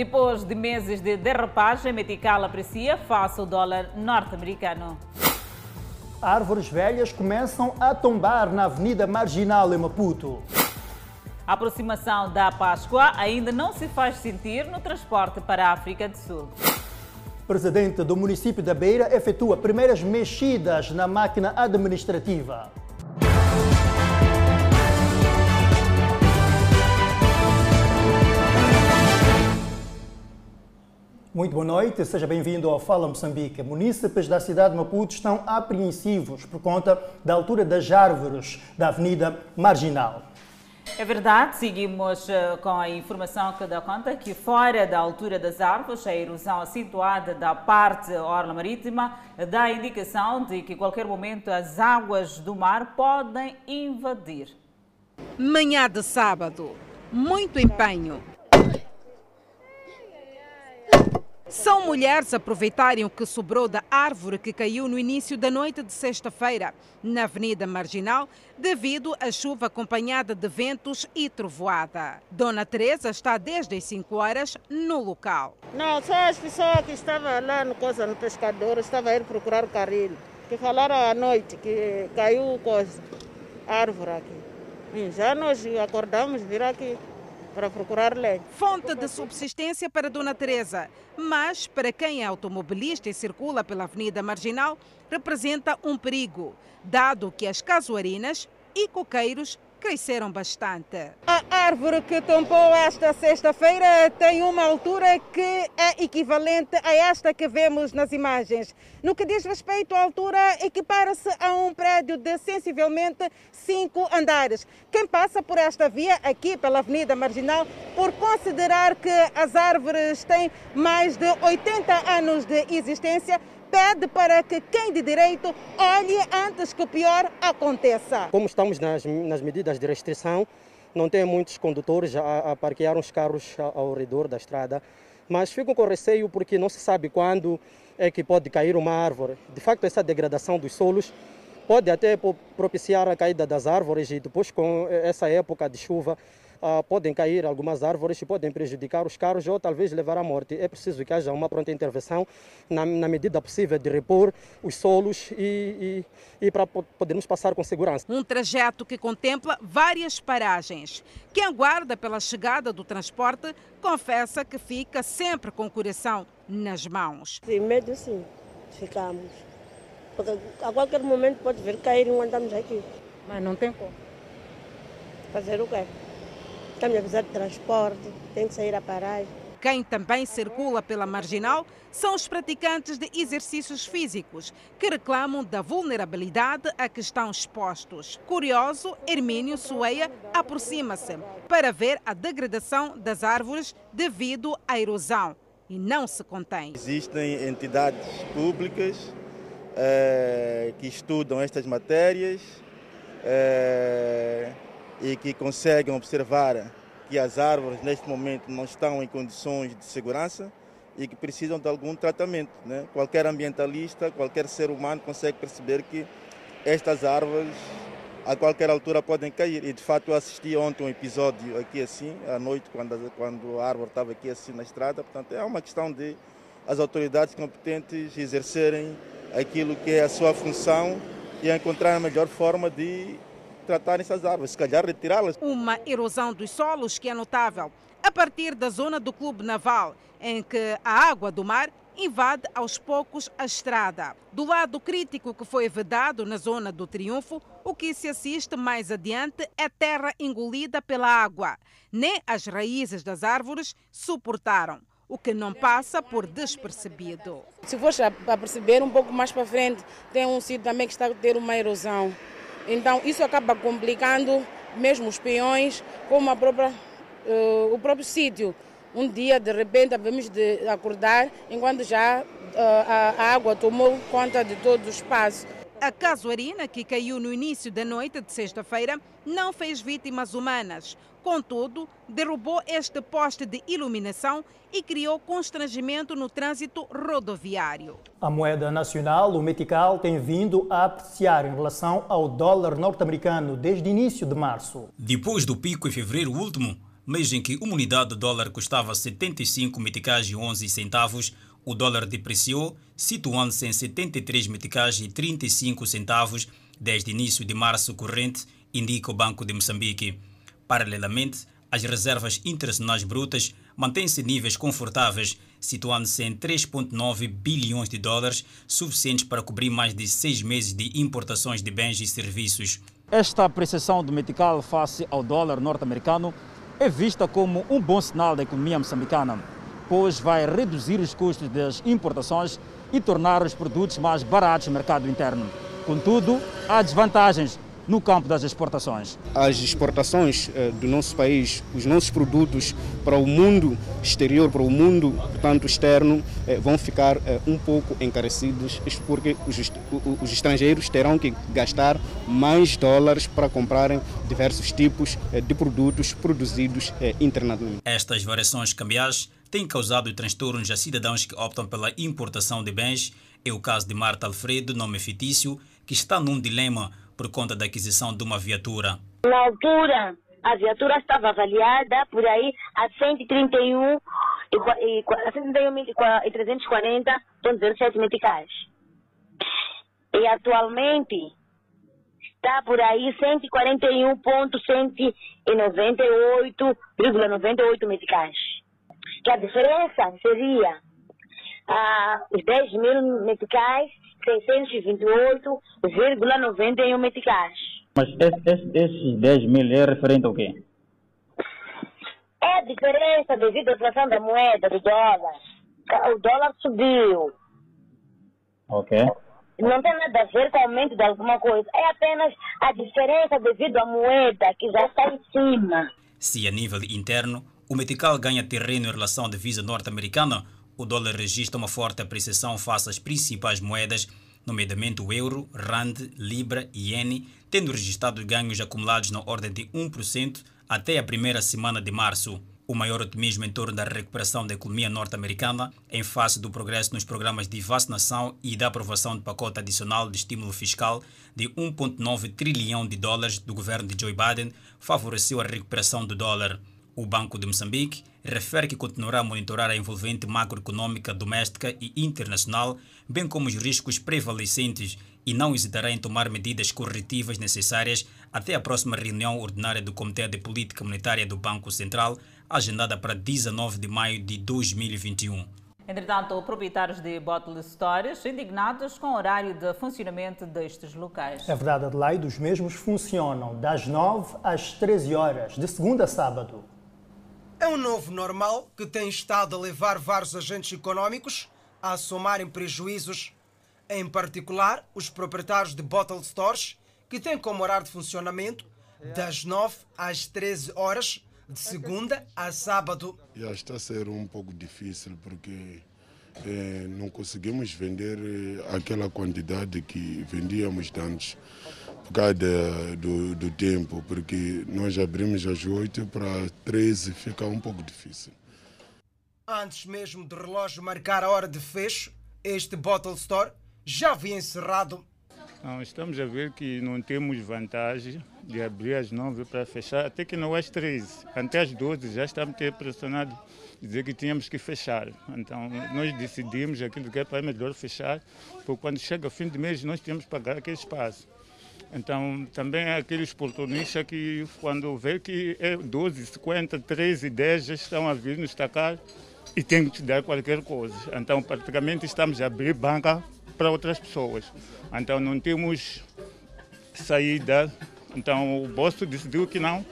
Depois de meses de derrapagem, Metical aprecia face ao dólar norte-americano. Árvores velhas começam a tombar na Avenida Marginal em Maputo. A aproximação da Páscoa ainda não se faz sentir no transporte para a África do Sul. Presidente do município da Beira efetua primeiras mexidas na máquina administrativa. Muito boa noite, seja bem-vindo ao Fala Moçambique. Munícipes da cidade de Maputo estão apreensivos por conta da altura das árvores da Avenida Marginal. É verdade, seguimos uh, com a informação que dá conta que fora da altura das árvores, a erosão acentuada da parte orla marítima dá a indicação de que a qualquer momento as águas do mar podem invadir. Manhã de sábado, muito empenho, São mulheres aproveitarem o que sobrou da árvore que caiu no início da noite de sexta-feira, na Avenida Marginal, devido à chuva acompanhada de ventos e trovoada. Dona Teresa está desde as 5 horas no local. Não, só as pessoas que estavam lá no, coisa, no pescador, estavam a ir procurar o carrinho, que falaram à noite que caiu coisa, árvore aqui. E já nós acordamos, vir aqui para procurar lenha. Fonte de subsistência para Dona Teresa, mas para quem é automobilista e circula pela Avenida Marginal, representa um perigo, dado que as casuarinas e coqueiros cresceram bastante. A árvore que tombou esta sexta-feira tem uma altura que é equivalente a esta que vemos nas imagens. No que diz respeito à altura, equipara-se a um prédio de sensivelmente cinco andares. Quem passa por esta via, aqui pela Avenida Marginal, por considerar que as árvores têm mais de 80 anos de existência, pede para que quem de direito olhe antes que o pior aconteça. Como estamos nas, nas medidas de restrição, não tem muitos condutores a, a parquear os carros ao redor da estrada, mas ficam com receio porque não se sabe quando é que pode cair uma árvore. De facto, essa degradação dos solos pode até propiciar a caída das árvores e depois com essa época de chuva ah, podem cair algumas árvores e podem prejudicar os carros ou talvez levar à morte. É preciso que haja uma pronta intervenção na, na medida possível de repor os solos e, e, e para podermos passar com segurança. Um trajeto que contempla várias paragens. Quem aguarda pela chegada do transporte confessa que fica sempre com o coração nas mãos. Sim, medo sim, ficamos. Porque a qualquer momento pode vir cair e não andamos aqui. Mas não tem como. Fazer o quê? Estamos a precisar de transporte, tem que sair a paragem. Quem também circula pela marginal são os praticantes de exercícios físicos, que reclamam da vulnerabilidade a que estão expostos. Curioso, Hermínio Soeia aproxima-se para ver a degradação das árvores devido à erosão e não se contém. Existem entidades públicas eh, que estudam estas matérias. Eh, e que conseguem observar que as árvores neste momento não estão em condições de segurança e que precisam de algum tratamento. Né? Qualquer ambientalista, qualquer ser humano consegue perceber que estas árvores a qualquer altura podem cair. E de fato eu assisti ontem um episódio aqui assim, à noite, quando, quando a árvore estava aqui assim na estrada. Portanto, é uma questão de as autoridades competentes exercerem aquilo que é a sua função e encontrar a melhor forma de tratar essas árvores, se calhar retirá-las. Uma erosão dos solos que é notável a partir da zona do Clube Naval, em que a água do mar invade aos poucos a estrada. Do lado crítico que foi vedado na zona do Triunfo, o que se assiste mais adiante é terra engolida pela água. Nem as raízes das árvores suportaram o que não passa por despercebido. Se for a perceber um pouco mais para frente, tem um sítio também que está a ter uma erosão. Então isso acaba complicando mesmo os peões, como própria, uh, o próprio sítio. Um dia, de repente, devemos de acordar enquanto já uh, a, a água tomou conta de todo o espaço. A casuarina, que caiu no início da noite de sexta-feira, não fez vítimas humanas. Contudo, derrubou este poste de iluminação e criou constrangimento no trânsito rodoviário. A moeda nacional, o metical, tem vindo a apreciar em relação ao dólar norte-americano desde o início de março. Depois do pico em fevereiro último, mês em que uma unidade de dólar custava 75 meticais e 11 centavos, o dólar depreciou, situando-se em 73 meticais e 35 centavos desde início de março corrente, indica o Banco de Moçambique. Paralelamente, as reservas internacionais brutas mantêm-se em níveis confortáveis, situando-se em 3,9 bilhões de dólares, suficientes para cobrir mais de seis meses de importações de bens e serviços. Esta apreciação do metical face ao dólar norte-americano é vista como um bom sinal da economia moçambicana, pois vai reduzir os custos das importações e tornar os produtos mais baratos no mercado interno. Contudo, há desvantagens no campo das exportações. As exportações eh, do nosso país, os nossos produtos para o mundo exterior, para o mundo, portanto, externo, eh, vão ficar eh, um pouco encarecidos, isto porque os, os estrangeiros terão que gastar mais dólares para comprarem diversos tipos de produtos produzidos internamente. Estas variações cambiais têm causado transtornos a cidadãos que optam pela importação de bens. É o caso de Marta Alfredo, nome fictício, que está num dilema por conta da aquisição de uma viatura. Na altura, a viatura estava avaliada por aí a 131 e, e, a 131 e 340,07 meticais. E atualmente está por aí 141,198,98 meticais. Que a diferença seria ah, os 10 mil meticais 628,91 meticais. Mas esse, esse, esses 10 mil é referente ao quê? É a diferença devido à inflação da moeda, do dólar. O dólar subiu. Ok. Não tem nada a ver com o aumento de alguma coisa. É apenas a diferença devido à moeda que já está em cima. Se a nível interno, o metical ganha terreno em relação à divisa norte-americana, o dólar registra uma forte apreciação face às principais moedas, nomeadamente o euro, rand, libra e iene, tendo registrado ganhos acumulados na ordem de 1% até a primeira semana de março. O maior otimismo em torno da recuperação da economia norte-americana, em face do progresso nos programas de vacinação e da aprovação de pacote adicional de estímulo fiscal de 1,9 trilhão de dólares do governo de Joe Biden, favoreceu a recuperação do dólar. O Banco de Moçambique refere que continuará a monitorar a envolvente macroeconômica doméstica e internacional, bem como os riscos prevalecentes, e não hesitará em tomar medidas corretivas necessárias até a próxima reunião ordinária do Comitê de Política Monetária do Banco Central, agendada para 19 de maio de 2021. Entretanto, proprietários de bottle stores indignados com o horário de funcionamento destes locais. É verdade, Adelaide, os mesmos funcionam das 9 às 13 horas, de segunda a sábado. É um novo normal que tem estado a levar vários agentes econômicos a somarem prejuízos, em particular os proprietários de bottle stores, que têm como horário de funcionamento das 9 às 13 horas, de segunda a sábado. Já está a ser um pouco difícil porque eh, não conseguimos vender eh, aquela quantidade que vendíamos antes por causa de, do, do tempo, porque nós abrimos às 8 para 13, fica um pouco difícil. Antes mesmo do relógio marcar a hora de fecho, este Bottle Store já havia encerrado. Não, estamos a ver que não temos vantagem de abrir às 9 para fechar, até que não às 13. Até às 12 já estamos ter pressionado dizer que tínhamos que fechar. Então nós decidimos aquilo que é para melhor fechar, porque quando chega o fim de mês nós temos que pagar aquele espaço. Então, também é aqueles oportunistas que, quando vê que é 12, 50, 13, 10, já estão a vir nos tacar e tem que te dar qualquer coisa. Então, praticamente, estamos a abrir banca para outras pessoas. Então, não temos saída. Então, o bolso decidiu que não,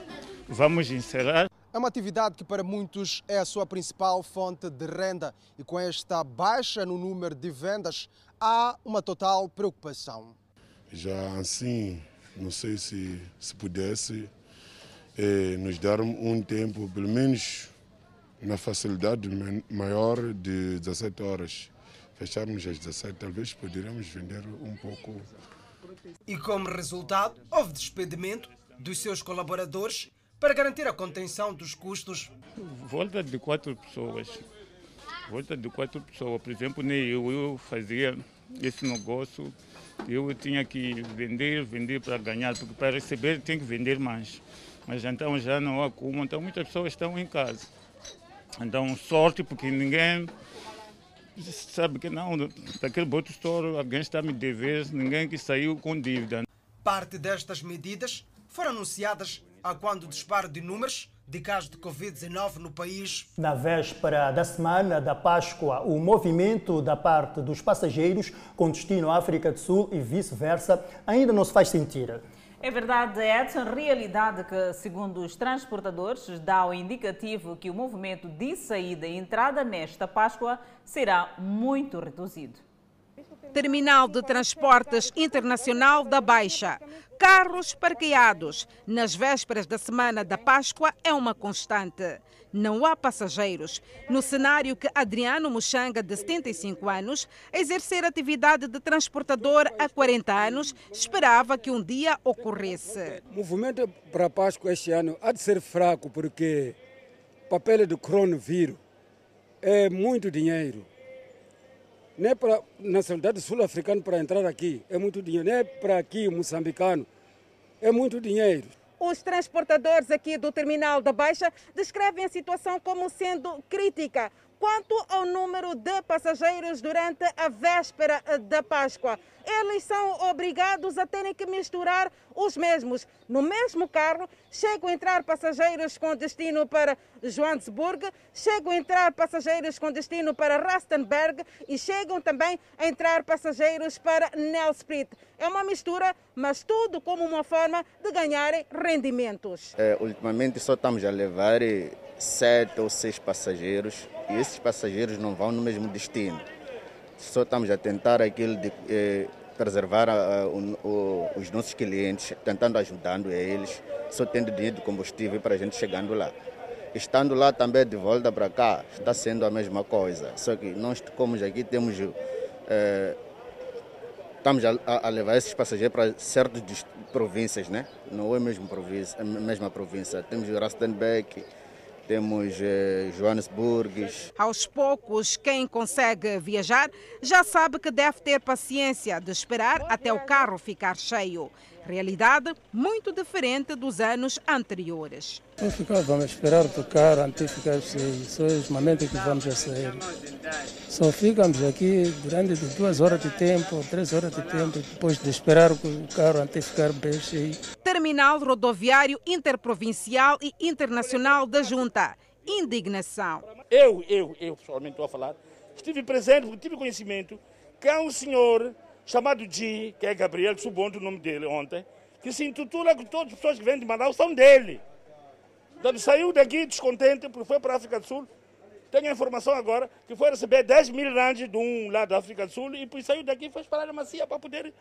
vamos encerrar. É uma atividade que para muitos é a sua principal fonte de renda e com esta baixa no número de vendas há uma total preocupação. Já assim, não sei se, se pudesse eh, nos dar um tempo, pelo menos na facilidade maior de 17 horas. Fecharmos às 17, talvez poderíamos vender um pouco. E como resultado, houve despedimento dos seus colaboradores para garantir a contenção dos custos. Volta de quatro pessoas. Volta de quatro pessoas. Por exemplo, nem eu, eu fazia esse negócio eu tinha que vender, vender para ganhar, porque para receber tem que vender mais. Mas então já não há como, então muitas pessoas estão em casa. Então sorte porque ninguém sabe que não, daquele boto store alguém está me devendo, ninguém que saiu com dívida. Parte destas medidas foram anunciadas a quando o disparo de números de casos de Covid-19 no país. Na véspera da semana da Páscoa, o movimento da parte dos passageiros com destino à África do Sul e vice-versa ainda não se faz sentir. É verdade, Edson, realidade que, segundo os transportadores, dá o indicativo que o movimento de saída e entrada nesta Páscoa será muito reduzido. Terminal de Transportes Internacional da Baixa. Carros parqueados nas vésperas da semana da Páscoa é uma constante. Não há passageiros. No cenário que Adriano Muxanga, de 75 anos, exercer atividade de transportador há 40 anos, esperava que um dia ocorresse. O movimento para a Páscoa este ano há de ser fraco porque o papel do coronavírus é muito dinheiro nem para nacionalidade sul-africana para entrar aqui, é muito dinheiro. Nem para aqui, moçambicano, é muito dinheiro. Os transportadores aqui do terminal da Baixa descrevem a situação como sendo crítica quanto ao número de passageiros durante a véspera da Páscoa eles são obrigados a terem que misturar os mesmos. No mesmo carro, chegam a entrar passageiros com destino para Johannesburg, chegam a entrar passageiros com destino para Rustenburg e chegam também a entrar passageiros para Nelspruit. É uma mistura, mas tudo como uma forma de ganharem rendimentos. É, ultimamente só estamos a levar sete ou seis passageiros e esses passageiros não vão no mesmo destino. Só estamos a tentar aquilo de eh, preservar uh, o, o, os nossos clientes, tentando ajudando eles, só tendo dinheiro de combustível para a gente chegando lá. Estando lá também de volta para cá, está sendo a mesma coisa. Só que nós, como aqui, temos. Eh, estamos a, a, levar esses passageiros para certas províncias, né? Não é mesmo província, a mesma província. Temos Rustenbeck, temos eh, Joanesburg. Aos poucos, quem consegue viajar já sabe que deve ter paciência de esperar até o carro ficar cheio. Realidade muito diferente dos anos anteriores. Vamos, ficar, vamos esperar o carro até ficar cheio. Só é momento que vamos a sair. Só ficamos aqui durante duas horas de tempo, três horas de tempo, depois de esperar o carro até ficar bem cheio. Terminal Rodoviário Interprovincial e Internacional da Junta. Indignação. Eu, eu, eu pessoalmente estou a falar, estive presente, tive conhecimento que há um senhor chamado G, que é Gabriel, subiu o nome dele ontem, que se intitula que todas as pessoas que vêm de Manaus são dele. Então, saiu daqui descontente porque foi para a África do Sul. Tenho a informação agora que foi receber 10 mil randes de um lado da África do Sul e depois saiu daqui e foi esperar a macia para poder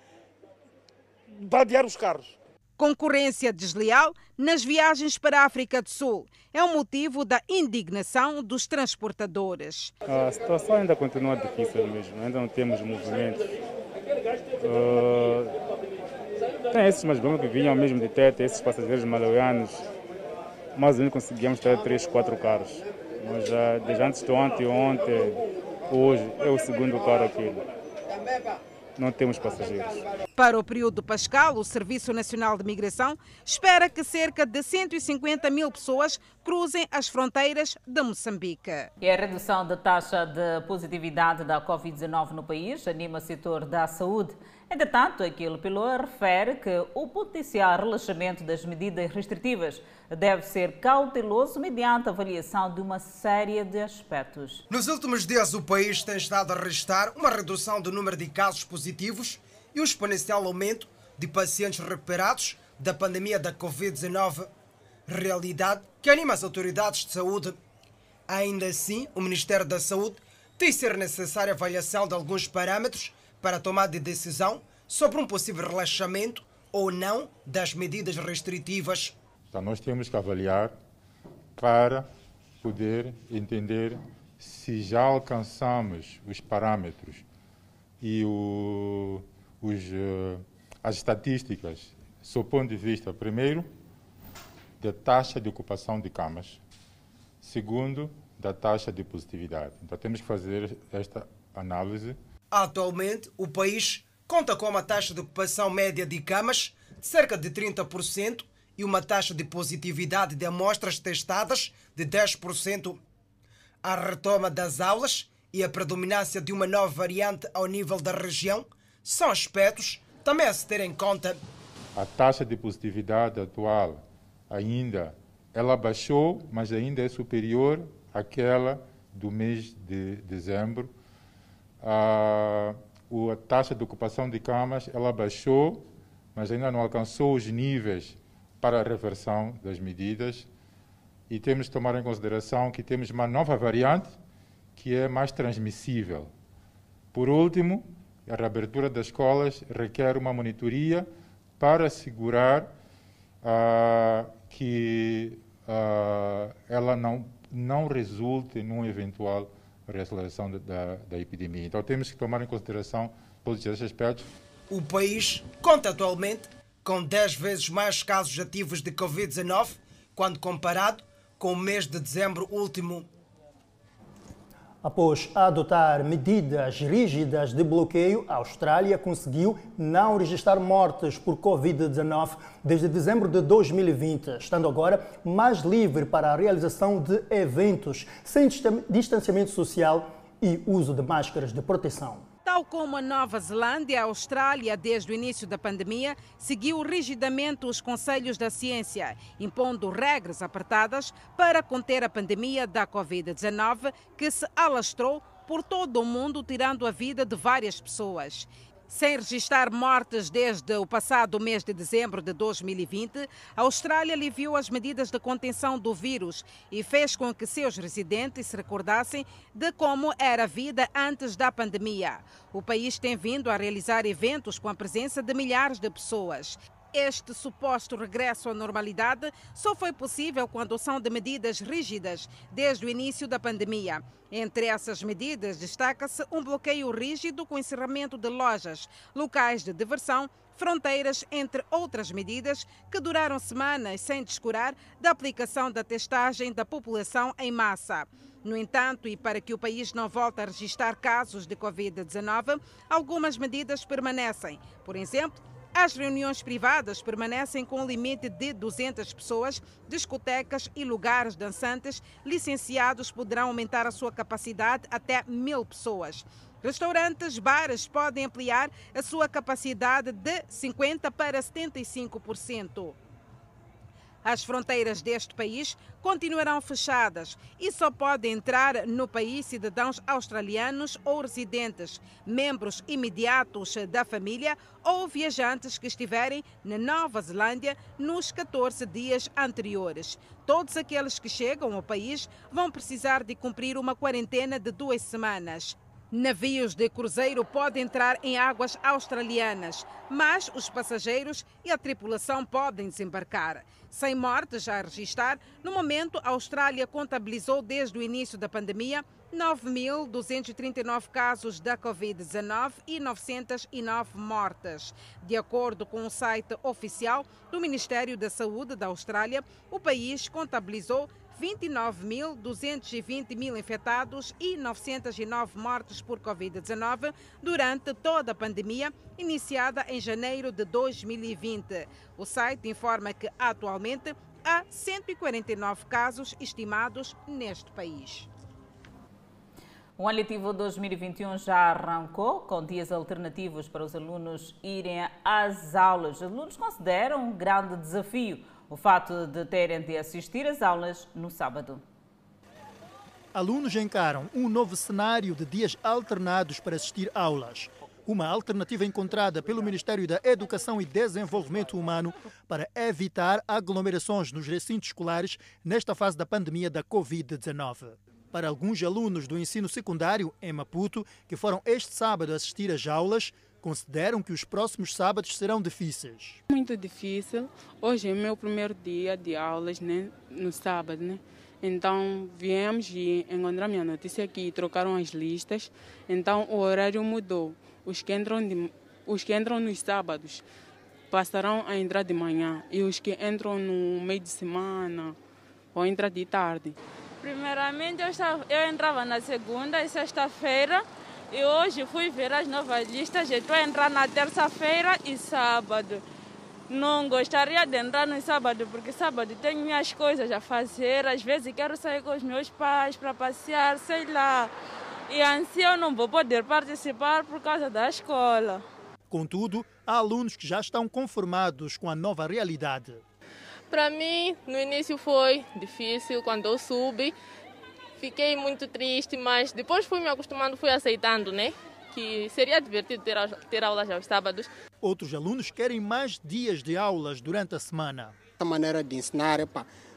badear os carros. Concorrência desleal nas viagens para a África do Sul é o motivo da indignação dos transportadores. A situação ainda continua difícil mesmo, ainda não temos movimento. Uh, tem esses mais bons que vinham mesmo de teto, esses passageiros malawianos, mais ou menos conseguíamos ter 3, 4 carros. Mas já desde antes de ontem, ontem, hoje, é o segundo carro aqui. Não temos passageiros. Para o período pascal, o Serviço Nacional de Migração espera que cerca de 150 mil pessoas cruzem as fronteiras de Moçambique. E a redução da taxa de positividade da Covid-19 no país anima o setor da saúde. Entretanto, aquilo Pilô refere que o potencial relaxamento das medidas restritivas deve ser cauteloso mediante a avaliação de uma série de aspectos. Nos últimos dias, o país tem estado a registrar uma redução do número de casos positivos e o exponencial aumento de pacientes recuperados da pandemia da Covid-19, realidade que anima as autoridades de saúde. Ainda assim, o Ministério da Saúde tem ser necessária avaliação de alguns parâmetros para tomar de decisão sobre um possível relaxamento ou não das medidas restritivas. Então, nós temos que avaliar para poder entender se já alcançamos os parâmetros e o, os, uh, as estatísticas, sob o ponto de vista, primeiro, da taxa de ocupação de camas, segundo, da taxa de positividade. Então, temos que fazer esta análise Atualmente, o país conta com uma taxa de ocupação média de camas de cerca de 30% e uma taxa de positividade de amostras testadas de 10%. A retoma das aulas e a predominância de uma nova variante ao nível da região são aspectos também a se ter em conta. A taxa de positividade atual ainda ela baixou, mas ainda é superior àquela do mês de dezembro. A, a taxa de ocupação de camas ela baixou, mas ainda não alcançou os níveis para a reversão das medidas. E temos que tomar em consideração que temos uma nova variante que é mais transmissível. Por último, a reabertura das escolas requer uma monitoria para assegurar uh, que uh, ela não, não resulte num eventual reaceleração da, da epidemia. Então temos que tomar em consideração todos esses aspectos. O país conta atualmente com 10 vezes mais casos ativos de Covid-19 quando comparado com o mês de dezembro último. Após adotar medidas rígidas de bloqueio, a Austrália conseguiu não registrar mortes por Covid-19 desde dezembro de 2020, estando agora mais livre para a realização de eventos sem distanciamento social e uso de máscaras de proteção. Tal como a Nova Zelândia, a Austrália, desde o início da pandemia, seguiu rigidamente os conselhos da ciência, impondo regras apertadas para conter a pandemia da Covid-19, que se alastrou por todo o mundo, tirando a vida de várias pessoas. Sem registrar mortes desde o passado mês de dezembro de 2020, a Austrália aliviou as medidas de contenção do vírus e fez com que seus residentes se recordassem de como era a vida antes da pandemia. O país tem vindo a realizar eventos com a presença de milhares de pessoas. Este suposto regresso à normalidade só foi possível com a adoção de medidas rígidas desde o início da pandemia. Entre essas medidas, destaca-se um bloqueio rígido com encerramento de lojas, locais de diversão, fronteiras, entre outras medidas que duraram semanas sem descurar da aplicação da testagem da população em massa. No entanto, e para que o país não volte a registrar casos de Covid-19, algumas medidas permanecem. Por exemplo, as reuniões privadas permanecem com um limite de 200 pessoas. Discotecas e lugares dançantes licenciados poderão aumentar a sua capacidade até mil pessoas. Restaurantes, bares podem ampliar a sua capacidade de 50% para 75%. As fronteiras deste país continuarão fechadas e só podem entrar no país cidadãos australianos ou residentes, membros imediatos da família ou viajantes que estiverem na Nova Zelândia nos 14 dias anteriores. Todos aqueles que chegam ao país vão precisar de cumprir uma quarentena de duas semanas. Navios de cruzeiro podem entrar em águas australianas, mas os passageiros e a tripulação podem desembarcar. Sem mortes a registrar, no momento a Austrália contabilizou desde o início da pandemia 9.239 casos da Covid-19 e 909 mortes. De acordo com o site oficial do Ministério da Saúde da Austrália, o país contabilizou 29.220 mil infectados e 909 mortes por Covid-19 durante toda a pandemia, iniciada em janeiro de 2020. O site informa que, atualmente, há 149 casos estimados neste país. O ano letivo 2021 já arrancou, com dias alternativos para os alunos irem às aulas. Os alunos consideram um grande desafio o fato de terem de assistir às aulas no sábado. Alunos encaram um novo cenário de dias alternados para assistir aulas. Uma alternativa encontrada pelo Ministério da Educação e Desenvolvimento Humano para evitar aglomerações nos recintos escolares nesta fase da pandemia da Covid-19. Para alguns alunos do ensino secundário em Maputo, que foram este sábado assistir às aulas, consideram que os próximos sábados serão difíceis. Muito difícil. Hoje é meu primeiro dia de aulas, né? no sábado, né? Então viemos e encontramos a notícia que trocaram as listas. Então o horário mudou. Os que entram, de, os que entram nos sábados passarão a entrar de manhã e os que entram no meio de semana vão entrar de tarde. Primeiramente eu, estava, eu entrava na segunda e sexta-feira e hoje fui ver as novas listas. Estou a entrar na terça-feira e sábado. Não gostaria de entrar no sábado, porque sábado tenho minhas coisas a fazer. Às vezes quero sair com os meus pais para passear, sei lá. E assim eu não vou poder participar por causa da escola. Contudo, há alunos que já estão conformados com a nova realidade. Para mim, no início foi difícil quando eu subi. Fiquei muito triste, mas depois fui me acostumando, fui aceitando, né? Que seria divertido ter, ter aulas aos sábados. Outros alunos querem mais dias de aulas durante a semana. A maneira de ensinar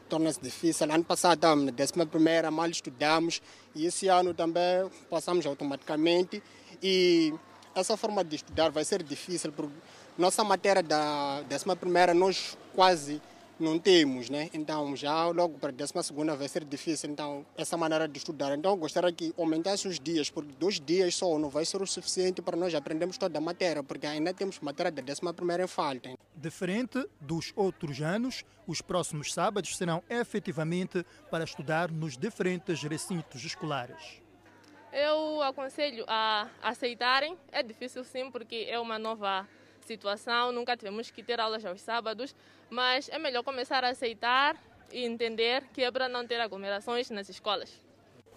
torna-se difícil. Ano passado estávamos na décima primeira, mal estudamos e esse ano também passamos automaticamente e essa forma de estudar vai ser difícil porque nossa matéria da décima primeira nós quase não temos, né? Então já logo para a décima segunda vai ser difícil, então essa maneira de estudar. Então eu gostaria que aumentasse os dias, porque dois dias só não vai ser o suficiente para nós aprendermos toda a matéria, porque ainda temos matéria da décima primeira em falta. Diferente dos outros anos, os próximos sábados serão efetivamente para estudar nos diferentes recintos escolares. Eu aconselho a aceitarem. É difícil sim, porque é uma nova situação, nunca tivemos que ter aulas aos sábados, mas é melhor começar a aceitar e entender que é para não ter aglomerações nas escolas.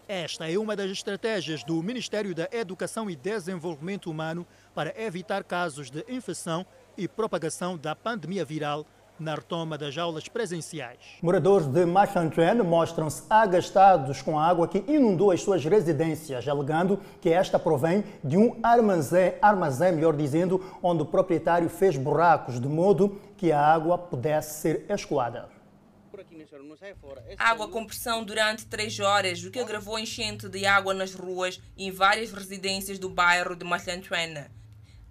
Esta é uma das estratégias do Ministério da Educação e Desenvolvimento Humano para evitar casos de infecção e propagação da pandemia viral na retoma das aulas presenciais. Moradores de Machantuan mostram-se agastados com a água que inundou as suas residências, alegando que esta provém de um armazém, armazém, melhor dizendo, onde o proprietário fez buracos de modo que a água pudesse ser escoada. Água com pressão durante três horas, o que agravou enchente de água nas ruas e em várias residências do bairro de Machantuana.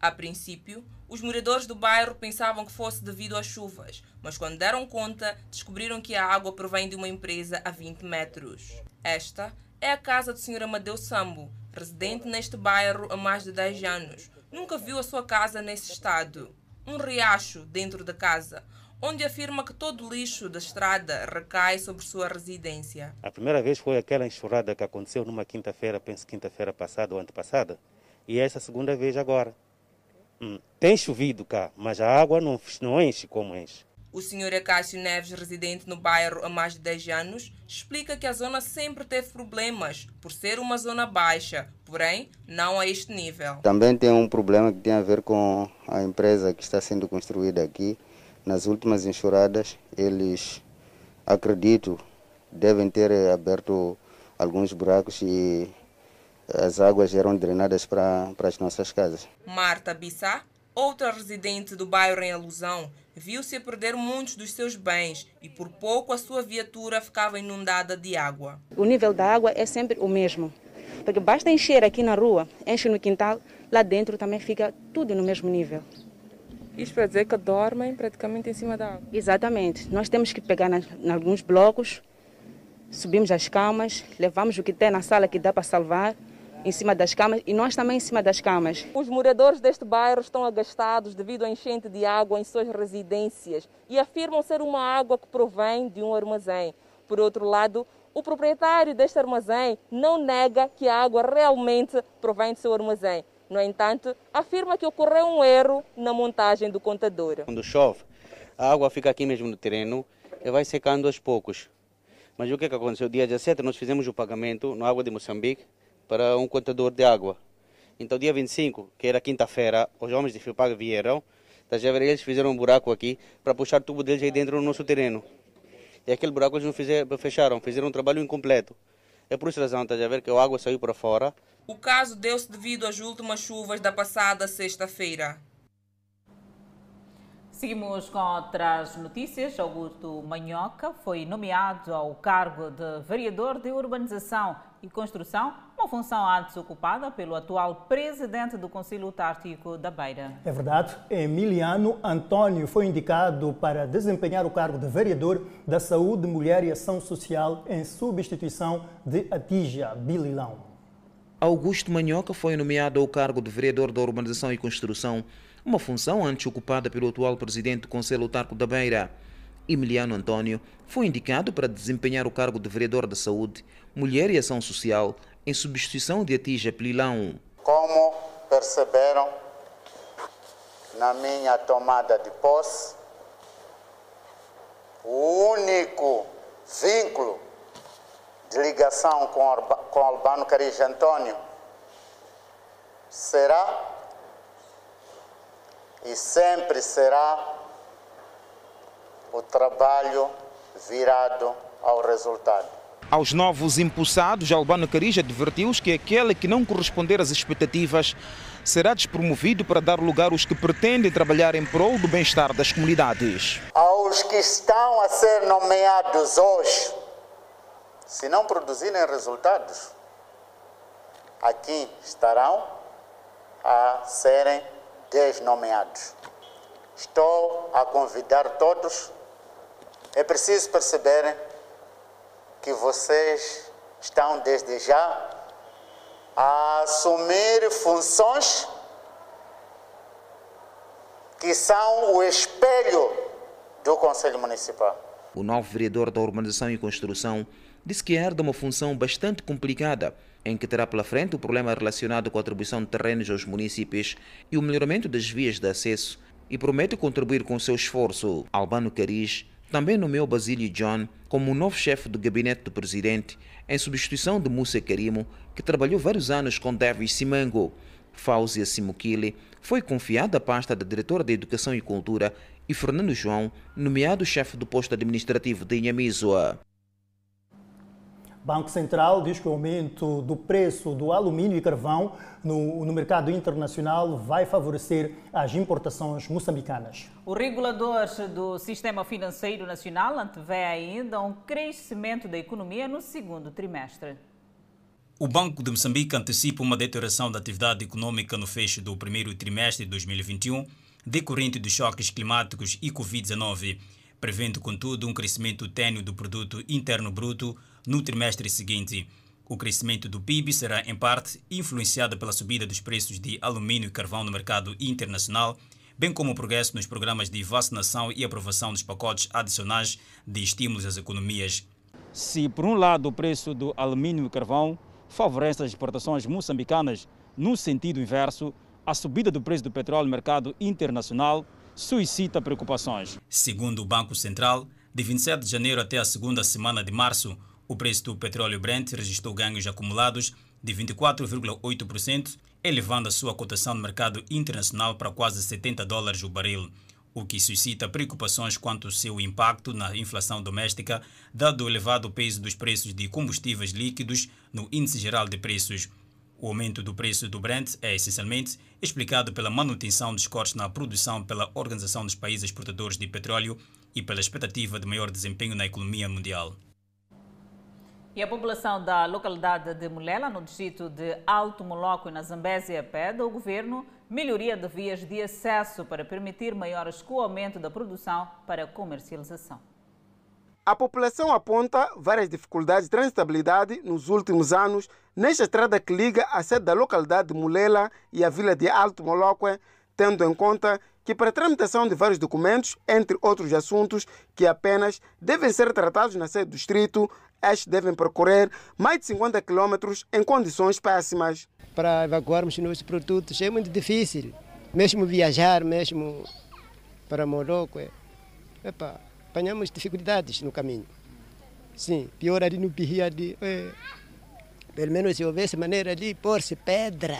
A princípio, os moradores do bairro pensavam que fosse devido às chuvas, mas quando deram conta, descobriram que a água provém de uma empresa a 20 metros. Esta é a casa do Sr. Amadeu Sambo, residente neste bairro há mais de 10 anos. Nunca viu a sua casa nesse estado. Um riacho dentro da casa, onde afirma que todo o lixo da estrada recai sobre sua residência. A primeira vez foi aquela enxurrada que aconteceu numa quinta-feira, penso quinta-feira passada ou antepassada, e essa segunda vez agora. Tem chovido cá, mas a água não, não enche como enche. O senhor Acácio Neves, residente no bairro há mais de 10 anos, explica que a zona sempre teve problemas por ser uma zona baixa, porém não a este nível. Também tem um problema que tem a ver com a empresa que está sendo construída aqui. Nas últimas enxurradas, eles, acredito, devem ter aberto alguns buracos e as águas eram drenadas para, para as nossas casas. Marta Bissá, outra residente do bairro em alusão, viu-se a perder muitos dos seus bens e por pouco a sua viatura ficava inundada de água. O nível da água é sempre o mesmo, porque basta encher aqui na rua, enche no quintal, lá dentro também fica tudo no mesmo nível. Isso para dizer que dormem praticamente em cima da água? Exatamente. Nós temos que pegar em alguns blocos, subimos as camas, levamos o que tem na sala que dá para salvar em cima das camas e nós também em cima das camas. Os moradores deste bairro estão agastados devido à enchente de água em suas residências e afirmam ser uma água que provém de um armazém. Por outro lado, o proprietário deste armazém não nega que a água realmente provém do seu armazém. No entanto, afirma que ocorreu um erro na montagem do contador. Quando chove, a água fica aqui mesmo no terreno e vai secando aos poucos. Mas o que, é que aconteceu? Dia 17 nós fizemos o pagamento na água de Moçambique para um contador de água. Então, dia 25, que era quinta-feira, os homens de Fiopag vieram, tá, eles fizeram um buraco aqui para puxar o tubo deles aí dentro do nosso terreno. E aquele buraco eles não fizeram, fecharam, fizeram um trabalho incompleto. É por essa razão, tá a ver, que a água saiu para fora. O caso deu-se devido às últimas chuvas da passada sexta-feira. Seguimos com outras notícias. Augusto Manhoca foi nomeado ao cargo de vereador de urbanização e construção, uma função antes ocupada pelo atual presidente do Conselho Autártico da Beira. É verdade. Emiliano Antônio foi indicado para desempenhar o cargo de vereador da Saúde, Mulher e Ação Social em substituição de Atija Bililão. Augusto Manhoca foi nomeado ao cargo de vereador da Urbanização e Construção uma função antes ocupada pelo atual presidente do Conselho Autarco da Beira. Emiliano Antônio foi indicado para desempenhar o cargo de vereador da Saúde, Mulher e Ação Social, em substituição de Atija Pelilão. Como perceberam, na minha tomada de posse, o único vínculo de ligação com, com Albano Caris Antônio será e sempre será o trabalho virado ao resultado. Aos novos impulsados, Albano Caris advertiu-os que aquele que não corresponder às expectativas será despromovido para dar lugar aos que pretendem trabalhar em prol do bem-estar das comunidades. Aos que estão a ser nomeados hoje, se não produzirem resultados, aqui estarão a serem desnomeados. Estou a convidar todos. É preciso perceberem que vocês estão desde já a assumir funções que são o espelho do Conselho Municipal. O novo vereador da Urbanização e Construção disse que herda uma função bastante complicada, em que terá pela frente o problema relacionado com a atribuição de terrenos aos municípios e o melhoramento das vias de acesso, e promete contribuir com seu esforço. Albano Cariz também nomeou Basílio John como novo chefe do gabinete do presidente, em substituição de Musa Karimo, que trabalhou vários anos com Davis Simango. Fáuzia Simukile foi confiada a pasta de diretora de Educação e Cultura e Fernando João, nomeado chefe do posto administrativo de Inhamizoa. Banco Central diz que o aumento do preço do alumínio e carvão no, no, mercado internacional vai favorecer as importações moçambicanas. O regulador do Sistema Financeiro Nacional antevê ainda um crescimento da economia no segundo trimestre. O Banco de Moçambique antecipa uma deterioração da atividade econômica no fecho do primeiro trimestre de 2021, decorrente dos choques climáticos e Covid-19, prevendo, contudo, um crescimento tênue do produto interno bruto no trimestre seguinte. O crescimento do PIB será, em parte, influenciado pela subida dos preços de alumínio e carvão no mercado internacional, bem como o progresso nos programas de vacinação e aprovação dos pacotes adicionais de estímulos às economias. Se, por um lado, o preço do alumínio e carvão favorece as exportações moçambicanas, no sentido inverso, a subida do preço do petróleo no mercado internacional suscita preocupações. Segundo o Banco Central, de 27 de janeiro até a segunda semana de março, o preço do petróleo Brent registrou ganhos acumulados de 24,8%, elevando a sua cotação no mercado internacional para quase 70 dólares o barril, o que suscita preocupações quanto ao seu impacto na inflação doméstica, dado o elevado peso dos preços de combustíveis líquidos no índice geral de preços. O aumento do preço do Brent é essencialmente explicado pela manutenção dos cortes na produção pela Organização dos Países Exportadores de Petróleo e pela expectativa de maior desempenho na economia mundial. E a população da localidade de Mulela, no distrito de Alto Moloco, na Zambésia, pede ao governo melhoria de vias de acesso para permitir maior escoamento da produção para comercialização. A população aponta várias dificuldades de transitabilidade nos últimos anos nesta estrada que liga a sede da localidade de Mulela e a vila de Alto Moloco, tendo em conta que para a tramitação de vários documentos, entre outros assuntos que apenas devem ser tratados na sede do distrito, estes devem percorrer mais de 50 quilômetros em condições péssimas. Para evacuarmos nossos produtos é muito difícil, mesmo viajar, mesmo para Morocco. É, epa, apanhamos dificuldades no caminho. Sim, pior ali no Pirria, é, pelo menos se houvesse maneira de pôr-se pedra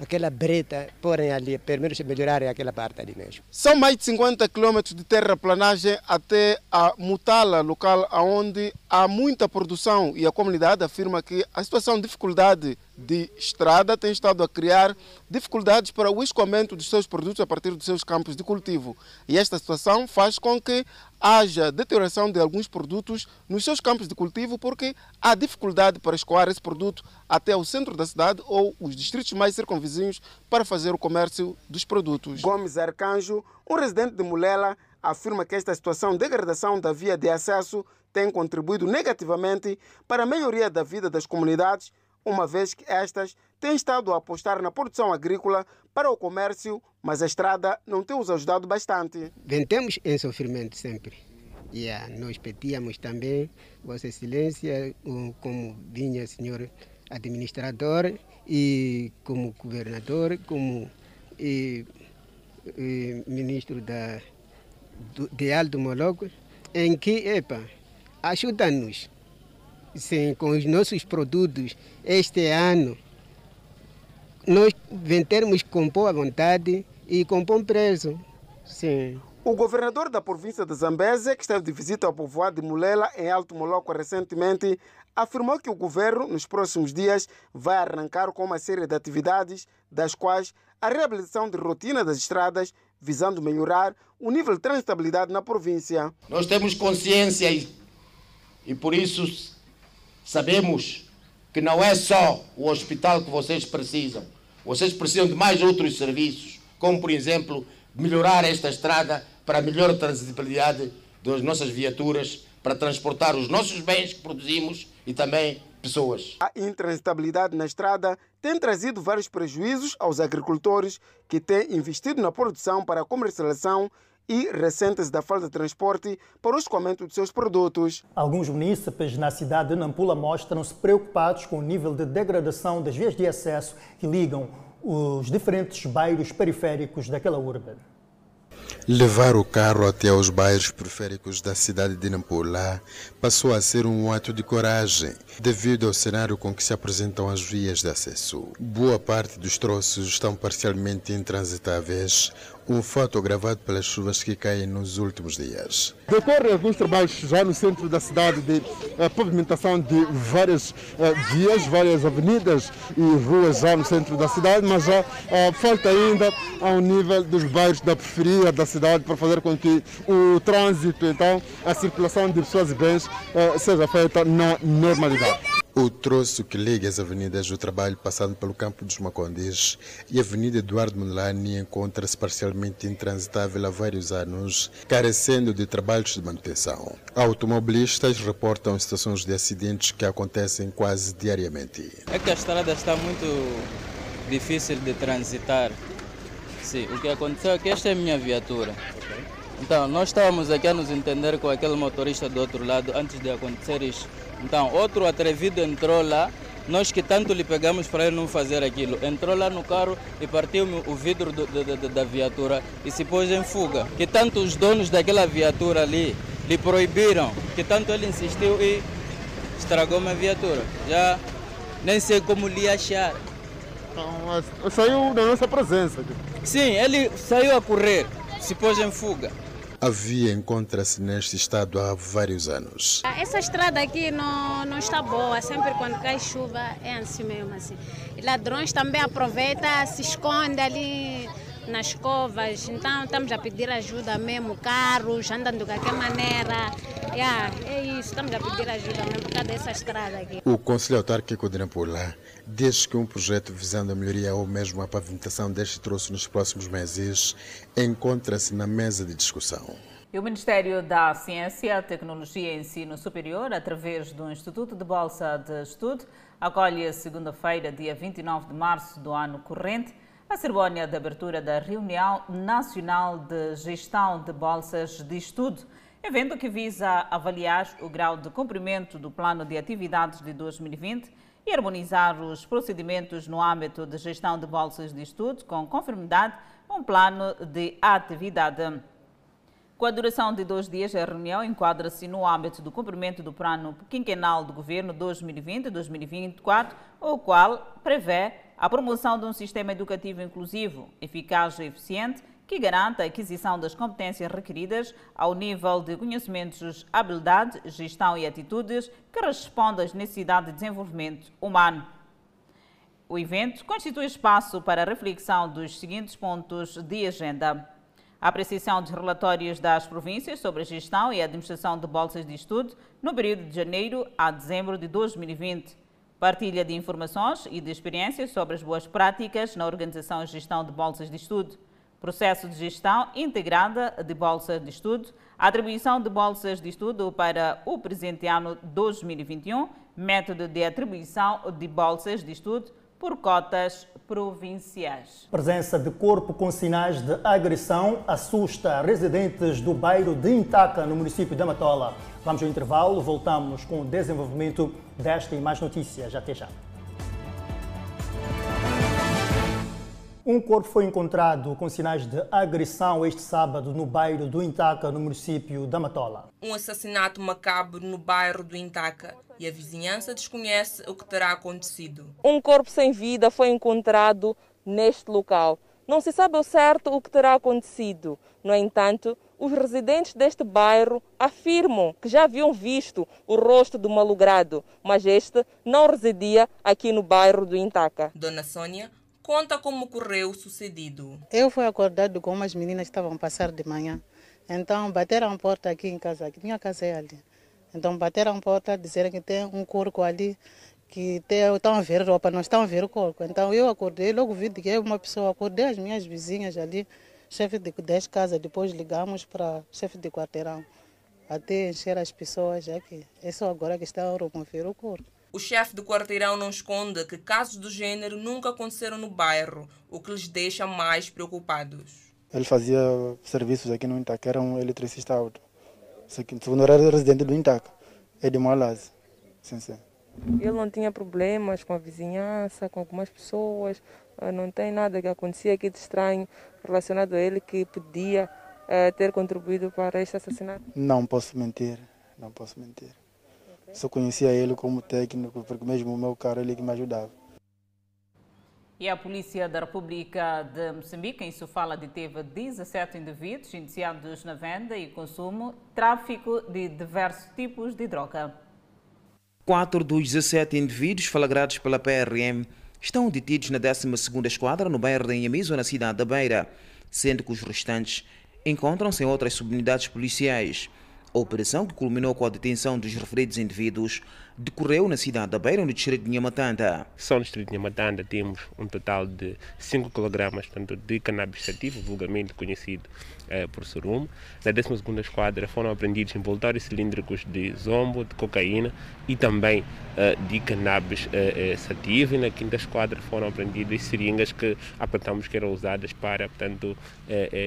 aquela breta, porém ali, pelo menos melhorar aquela parte ali mesmo. São mais de 50 quilômetros de terraplanagem até a Mutala, local onde há muita produção e a comunidade afirma que a situação de dificuldade de estrada tem estado a criar dificuldades para o escoamento dos seus produtos a partir dos seus campos de cultivo. E esta situação faz com que haja deterioração de alguns produtos nos seus campos de cultivo porque há dificuldade para escoar esse produto até o centro da cidade ou os distritos mais circunvizinhos para fazer o comércio dos produtos. Gomes Arcanjo, um residente de Mulela, afirma que esta situação de degradação da via de acesso tem contribuído negativamente para a melhoria da vida das comunidades uma vez que estas têm estado a apostar na produção agrícola para o comércio, mas a estrada não tem os ajudado bastante. Ventemos em sofrimento sempre. Yeah, nós pedíamos também Vossa Excelência, como vinha senhor administrador e como governador, como e, e ministro da, de Alto Moloco, em que, epa, ajuda-nos sim, com os nossos produtos este ano. Nós vendermos com boa vontade e com bom preço. Sim. O governador da província de Zambésia, que esteve de visita ao povoado de Mulela, em Alto Moloco, recentemente, afirmou que o governo, nos próximos dias, vai arrancar com uma série de atividades, das quais a reabilitação de rotina das estradas, visando melhorar o nível de transitabilidade na província. Nós temos consciência e, por isso sabemos que não é só o hospital que vocês precisam. Vocês precisam de mais outros serviços, como, por exemplo, melhorar esta estrada para melhor transitabilidade das nossas viaturas, para transportar os nossos bens que produzimos e também pessoas. A intransitabilidade na estrada tem trazido vários prejuízos aos agricultores que têm investido na produção para a comercialização e recentes da falta de transporte para o escoamento de seus produtos. Alguns munícipes na cidade de Nampula mostram-se preocupados com o nível de degradação das vias de acesso que ligam os diferentes bairros periféricos daquela urbe. Levar o carro até os bairros periféricos da cidade de Nampula passou a ser um ato de coragem, devido ao cenário com que se apresentam as vias de acesso. Boa parte dos troços estão parcialmente intransitáveis, um fato gravado pelas chuvas que caem nos últimos dias. Decorre alguns trabalhos já no centro da cidade de uh, pavimentação de várias uh, vias, várias avenidas e ruas já no centro da cidade, mas já uh, falta ainda ao nível dos bairros da periferia da cidade para fazer com que o trânsito, então, a circulação de pessoas e bens seja feita na normalidade. O troço que liga as avenidas do Trabalho, passando pelo Campo dos Macondes, e a Avenida Eduardo Melani encontra-se parcialmente intransitável há vários anos, carecendo de trabalhos de manutenção. Automobilistas reportam situações de acidentes que acontecem quase diariamente. É que a estrada está muito difícil de transitar. Sim, o que aconteceu é que esta é a minha viatura. Então, nós estávamos aqui a nos entender com aquele motorista do outro lado antes de acontecer isso. Então, outro atrevido entrou lá, nós que tanto lhe pegamos para ele não fazer aquilo, entrou lá no carro e partiu o vidro do, do, do, da viatura e se pôs em fuga. Que tanto os donos daquela viatura ali lhe proibiram, que tanto ele insistiu e estragou minha viatura. Já nem sei como lhe achar. Então, saiu da nossa presença. Sim, ele saiu a correr, se pôs em fuga. A via encontra-se neste estado há vários anos. Essa estrada aqui não, não está boa, sempre quando cai chuva é assim mesmo. Assim. E ladrões também aproveitam, se escondem ali nas covas, então estamos a pedir ajuda mesmo, carros andando de qualquer maneira. Yeah, é isso, estamos a pedir ajuda mesmo por causa dessa estrada aqui. O Conselho Autárquico de Nampula diz que um projeto visando a melhoria ou mesmo a pavimentação deste troço nos próximos meses encontra-se na mesa de discussão. E o Ministério da Ciência, Tecnologia e Ensino Superior, através do Instituto de Bolsa de Estudo, acolhe a segunda-feira, dia 29 de março do ano corrente, a cerimónia de abertura da Reunião Nacional de Gestão de Bolsas de Estudo, evento que visa avaliar o grau de cumprimento do Plano de Atividades de 2020 e harmonizar os procedimentos no âmbito de gestão de bolsas de estudo com conformidade um plano de atividade. Com a duração de dois dias, a reunião enquadra-se no âmbito do cumprimento do plano quinquenal do governo 2020-2024, o qual prevê a promoção de um sistema educativo inclusivo, eficaz e eficiente, que garanta a aquisição das competências requeridas ao nível de conhecimentos, habilidade, gestão e atitudes que respondam às necessidades de desenvolvimento humano. O evento constitui espaço para a reflexão dos seguintes pontos de agenda. A apreciação dos relatórios das províncias sobre a gestão e a administração de bolsas de estudo no período de janeiro a dezembro de 2020 partilha de informações e de experiências sobre as boas práticas na organização e gestão de bolsas de estudo, processo de gestão integrada de bolsas de estudo, atribuição de bolsas de estudo para o presente ano 2021, método de atribuição de bolsas de estudo por cotas provinciais. Presença de corpo com sinais de agressão assusta residentes do bairro de Intaca, no município de Matola. Vamos ao intervalo, voltamos com o desenvolvimento desta e mais notícias. Até já. Um corpo foi encontrado com sinais de agressão este sábado no bairro do Intaca, no município da Matola. Um assassinato macabro no bairro do Intaca e a vizinhança desconhece o que terá acontecido. Um corpo sem vida foi encontrado neste local. Não se sabe ao certo o que terá acontecido. No entanto, os residentes deste bairro afirmam que já haviam visto o rosto do malogrado, mas este não residia aqui no bairro do Intaca. Dona Sônia conta como ocorreu o sucedido. Eu fui acordado com umas meninas que estavam a passar de manhã. Então bateram a porta aqui em casa, aqui minha casa é ali. Então bateram a porta, disseram que tem um corpo ali, que tem, estão a ver roupa, não estão a ver o corpo. Então eu acordei, logo vi que é uma pessoa, acordei as minhas vizinhas ali, chefe de 10 casas, depois ligamos para chefe de quarteirão, até encher as pessoas aqui. É só agora que estão a remover o corpo. O chefe do quarteirão não esconde que casos do gênero nunca aconteceram no bairro, o que lhes deixa mais preocupados. Ele fazia serviços aqui no Intaca, era um eletricista auto. Segundo era residente do Intaca, é de Malase. Sim, sim. Ele não tinha problemas com a vizinhança, com algumas pessoas, não tem nada que acontecia aqui de estranho relacionado a ele que podia uh, ter contribuído para este assassinato? Não posso mentir, não posso mentir. Só conhecia ele como técnico, porque mesmo o meu carro ele que me ajudava. E a Polícia da República de Moçambique, em Sofala, deteve 17 indivíduos indiciados na venda e consumo, tráfico de diversos tipos de droga. Quatro dos 17 indivíduos flagrados pela PRM estão detidos na 12ª Esquadra no bairro de Inhamiso, na cidade da Beira, sendo que os restantes encontram-se em outras subunidades policiais. A operação, que culminou com a detenção dos referidos indivíduos, decorreu na cidade da Beira, no distrito de Nhamatanda. Só no distrito de Nhamatanda temos um total de 5 kg de cannabis sativo, vulgarmente conhecido eh, por surume. Na 12ª Esquadra foram apreendidos envoltórios cilíndricos de zombo, de cocaína e também eh, de cannabis eh, sativo. E na 5 Esquadra foram apreendidas seringas que apontamos que eram usadas para, portanto,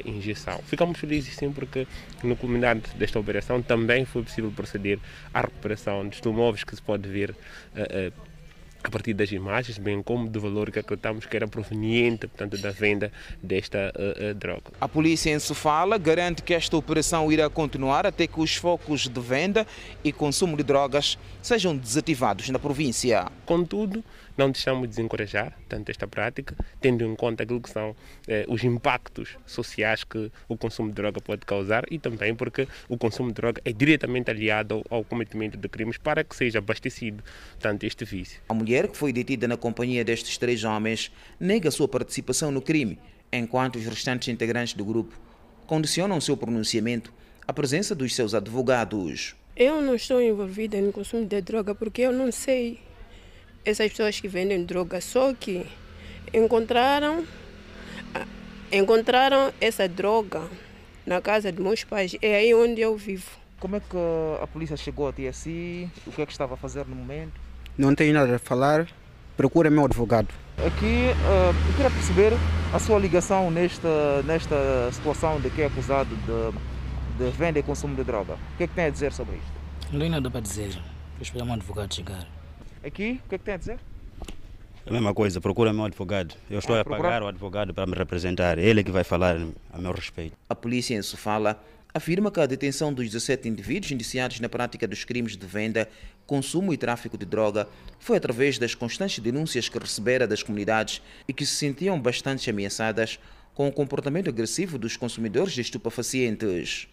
injeção. Ficamos felizes sim porque no culminar desta operação também foi possível proceder à recuperação dos tumores que se pode ver a partir das imagens, bem como do valor que acreditamos que era proveniente portanto, da venda desta uh, uh, droga. A polícia em Sofala garante que esta operação irá continuar até que os focos de venda e consumo de drogas sejam desativados na província. Contudo, não deixamos de desencorajar tanto esta prática, tendo em conta aquilo que são eh, os impactos sociais que o consumo de droga pode causar e também porque o consumo de droga é diretamente aliado ao, ao cometimento de crimes para que seja abastecido tanto este vício. A mulher que foi detida na companhia destes três homens nega sua participação no crime, enquanto os restantes integrantes do grupo condicionam seu pronunciamento à presença dos seus advogados. Eu não estou envolvida no consumo de droga porque eu não sei essas pessoas que vendem droga, só que encontraram, encontraram essa droga na casa de meus pais, é aí onde eu vivo. Como é que a polícia chegou até assim? O que é que estava a fazer no momento? Não tenho nada a falar, procura meu advogado. Aqui uh, eu queria perceber a sua ligação nesta, nesta situação de que é acusado de, de venda e consumo de droga. O que é que tem a dizer sobre isto? Não tenho nada para dizer. Vou esperar um advogado chegar. Aqui, o que é que tem a dizer? A mesma coisa, procura meu advogado. Eu estou ah, a pagar o advogado para me representar. Ele é que vai falar a meu respeito. A polícia em Sofala afirma que a detenção dos 17 indivíduos indiciados na prática dos crimes de venda, consumo e tráfico de droga foi através das constantes denúncias que recebera das comunidades e que se sentiam bastante ameaçadas com o comportamento agressivo dos consumidores de estupefacientes.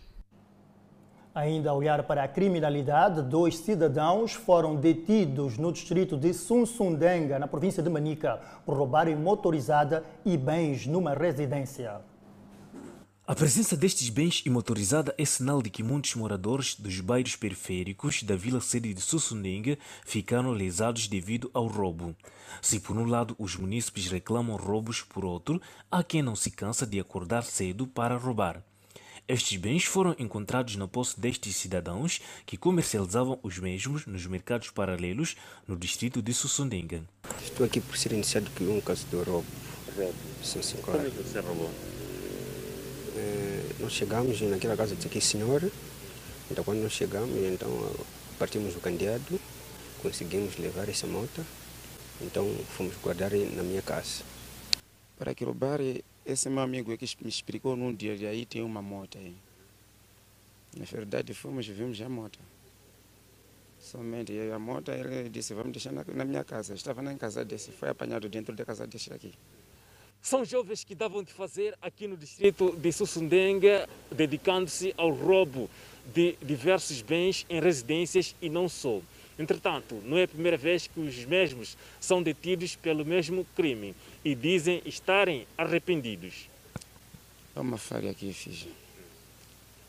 Ainda a olhar para a criminalidade, dois cidadãos foram detidos no distrito de Sunsundenga, na província de Manica, por roubarem motorizada e bens numa residência. A presença destes bens e motorizada é sinal de que muitos moradores dos bairros periféricos da vila sede de Sussundenga ficaram lesados devido ao roubo. Se por um lado os munícipes reclamam roubos, por outro, há quem não se cansa de acordar cedo para roubar. Estes bens foram encontrados na posse destes cidadãos que comercializavam os mesmos nos mercados paralelos no distrito de Sussundenga. Estou aqui por ser iniciado que um caso de roubo. Sim, sim, claro. Como é que você roubou? É, nós chegamos naquela casa de aqui, senhor. Então, quando nós chegamos, então partimos o candeado, conseguimos levar essa moto. Então, fomos guardar na minha casa. Para aquele bar, esse meu amigo que me explicou num dia, e aí tem uma moto aí. Na verdade, fomos e vimos a moto. Somente a moto, ele disse, vamos deixar na, na minha casa. Estava na casa desse, foi apanhado dentro da casa desse aqui. São jovens que davam de fazer aqui no distrito de Sussundenga, dedicando-se ao roubo de diversos bens em residências e não só. Entretanto, não é a primeira vez que os mesmos são detidos pelo mesmo crime e dizem estarem arrependidos. Vamos fazer aqui, filho.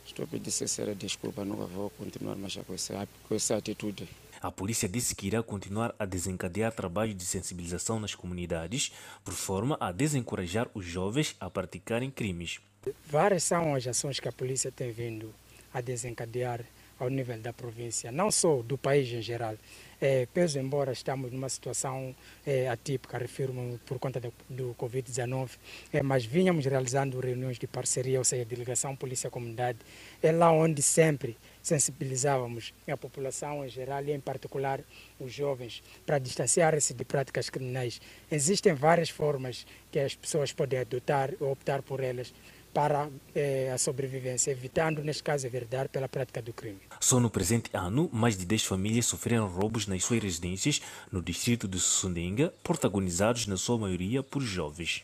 Estou a pedir sincera desculpa, nunca vou continuar mais com essa, com essa atitude. A polícia disse que irá continuar a desencadear trabalho de sensibilização nas comunidades, por forma a desencorajar os jovens a praticarem crimes. Várias são as ações que a polícia tem vindo a desencadear ao nível da província, não só do país em geral. É, peso embora estamos numa situação é, atípica, refiro-me por conta do, do Covid-19, é, mas vínhamos realizando reuniões de parceria, ou seja, delegação polícia-comunidade, é lá onde sempre sensibilizávamos a população em geral e em particular os jovens para distanciar-se de práticas criminais. Existem várias formas que as pessoas podem adotar ou optar por elas para eh, a sobrevivência, evitando, neste caso verdade, pela prática do crime. Só no presente ano, mais de 10 famílias sofreram roubos nas suas residências no distrito de Sussundenga, protagonizados na sua maioria por jovens.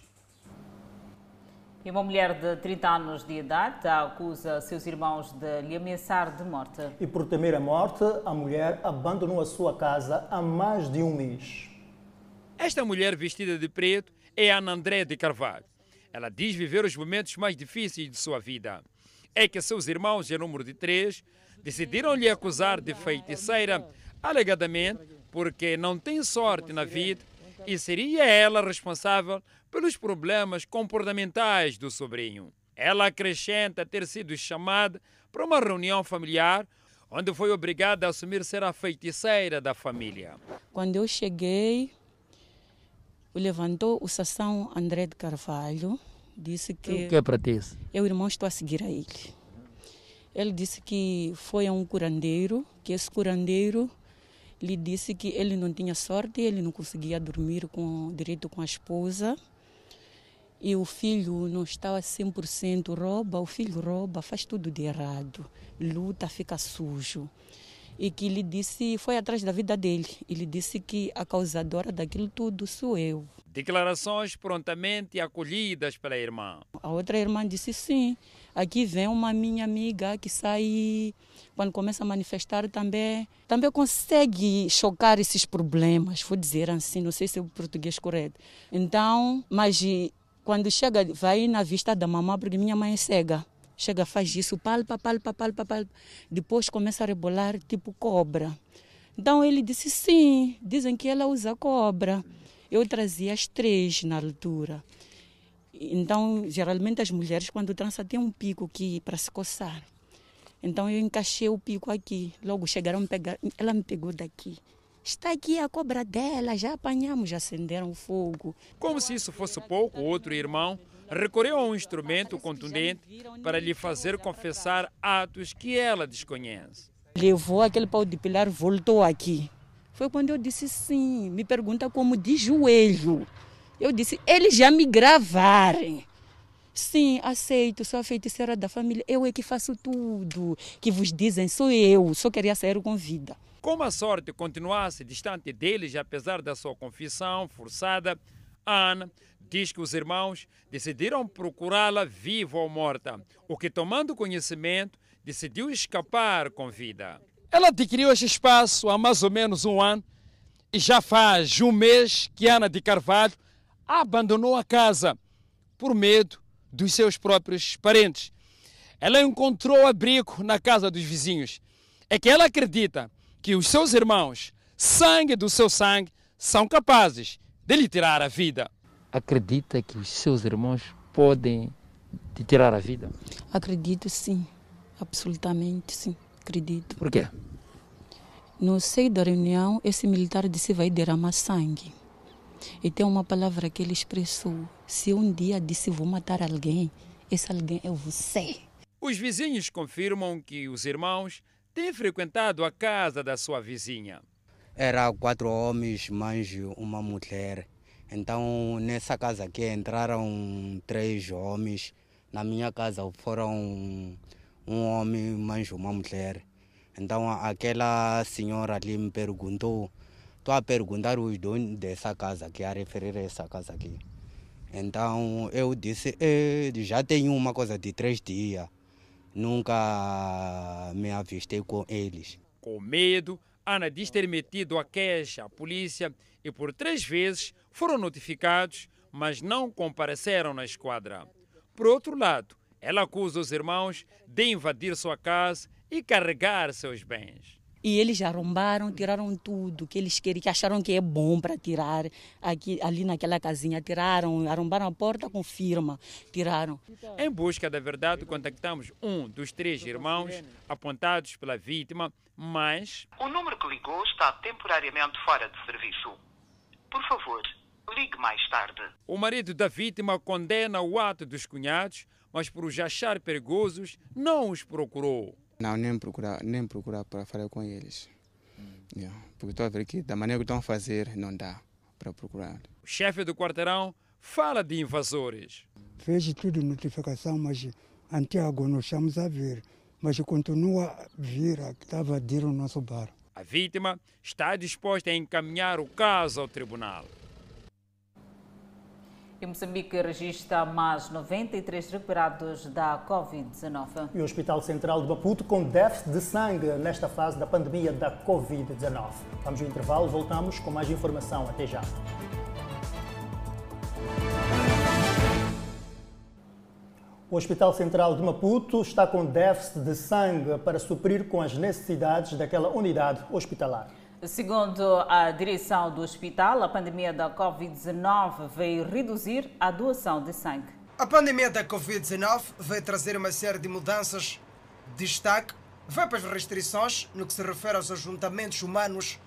E uma mulher de 30 anos de idade acusa seus irmãos de lhe ameaçar de morte. E por temer a morte, a mulher abandonou a sua casa há mais de um mês. Esta mulher vestida de preto é Ana André de Carvalho. Ela diz viver os momentos mais difíceis de sua vida. É que seus irmãos, em número de três, decidiram lhe acusar de feiticeira, alegadamente porque não tem sorte na vida e seria ela responsável pelos problemas comportamentais do sobrinho. Ela acrescenta ter sido chamada para uma reunião familiar onde foi obrigada a assumir ser a feiticeira da família. Quando eu cheguei, levantou o Sassão André de Carvalho, disse que... O que é para ti? Eu, irmão, estou a seguir a ele. Ele disse que foi a um curandeiro, que esse curandeiro lhe disse que ele não tinha sorte, ele não conseguia dormir com direito com a esposa. E o filho não estava 100% rouba, o filho rouba, faz tudo de errado, luta, fica sujo. E que lhe disse, foi atrás da vida dele, e lhe disse que a causadora daquilo tudo sou eu. Declarações prontamente acolhidas pela irmã. A outra irmã disse sim. Aqui vem uma minha amiga que sai, quando começa a manifestar também, também consegue chocar esses problemas, vou dizer assim, não sei se é o português correto. Então, mas quando chega, vai na vista da mamãe, porque minha mãe é cega. Chega, faz isso, palpa, palpa, palpa, palpa. Depois começa a rebolar tipo cobra. Então ele disse sim, dizem que ela usa cobra. Eu trazia as três na altura. Então, geralmente as mulheres quando trançam têm um pico aqui para se coçar. Então eu encaixei o pico aqui. Logo chegaram pegar, ela me pegou daqui. Está aqui a cobra dela, já apanhamos, já acenderam fogo. Como se isso fosse pouco, outro irmão recorreu a um instrumento contundente para lhe fazer confessar atos que ela desconhece. Levou aquele pau de pilar, voltou aqui. Foi quando eu disse sim. Me pergunta como de joelho. Eu disse, eles já me gravaram. Sim, aceito, sou a feiticeira da família. Eu é que faço tudo. Que vos dizem, sou eu. Só queria sair com vida. Como a sorte continuasse distante deles, apesar da sua confissão forçada, Ana diz que os irmãos decidiram procurá-la viva ou morta, o que, tomando conhecimento, decidiu escapar com vida. Ela adquiriu este espaço há mais ou menos um ano e já faz um mês que Ana de Carvalho abandonou a casa por medo dos seus próprios parentes. Ela encontrou abrigo na casa dos vizinhos. É que ela acredita que os seus irmãos, sangue do seu sangue, são capazes de lhe tirar a vida. Acredita que os seus irmãos podem te tirar a vida? Acredito sim, absolutamente sim, acredito. Por quê? No seio da reunião, esse militar disse vai derramar sangue. E tem uma palavra que ele expressou: se um dia disse vou matar alguém, esse alguém é você. Os vizinhos confirmam que os irmãos têm frequentado a casa da sua vizinha. Era quatro homens, mais uma mulher. Então, nessa casa aqui entraram três homens. Na minha casa foram um homem mais uma mulher. Então, aquela senhora ali me perguntou, estou a perguntar os donos dessa casa aqui, a referir a essa casa aqui. Então, eu disse, eh, já tenho uma coisa de três dias. Nunca me avistei com eles. Com medo, Ana diz ter metido a queixa à polícia e por três vezes foram notificados, mas não compareceram na esquadra. Por outro lado, ela acusa os irmãos de invadir sua casa e carregar seus bens. E eles arrombaram, tiraram tudo que eles queriam, que acharam que é bom para tirar aqui, ali naquela casinha. Tiraram, arrombaram a porta com firma, tiraram. Em busca da verdade, contactamos um dos três irmãos apontados pela vítima, mas. O número que ligou está temporariamente fora de serviço. Por favor, ligue mais tarde. O marido da vítima condena o ato dos cunhados, mas por os achar perigosos, não os procurou. Não, nem procurar, nem procurar para falar com eles. Yeah, porque estou a ver que da maneira que estão a fazer, não dá para procurar. O chefe do quarteirão fala de invasores. Fez tudo notificação, mas até agora nós estamos a ver. Mas continua a vir, estava a vir o nosso bar. A vítima está disposta a encaminhar o caso ao tribunal. E Moçambique registra mais 93 recuperados da Covid-19. E o Hospital Central de Maputo com déficit de sangue nesta fase da pandemia da Covid-19. Vamos ao intervalo, voltamos com mais informação. Até já. O Hospital Central de Maputo está com déficit de sangue para suprir com as necessidades daquela unidade hospitalar. Segundo a direção do hospital, a pandemia da Covid-19 veio reduzir a doação de sangue. A pandemia da Covid-19 veio trazer uma série de mudanças. Destaque vai para as restrições no que se refere aos ajuntamentos humanos.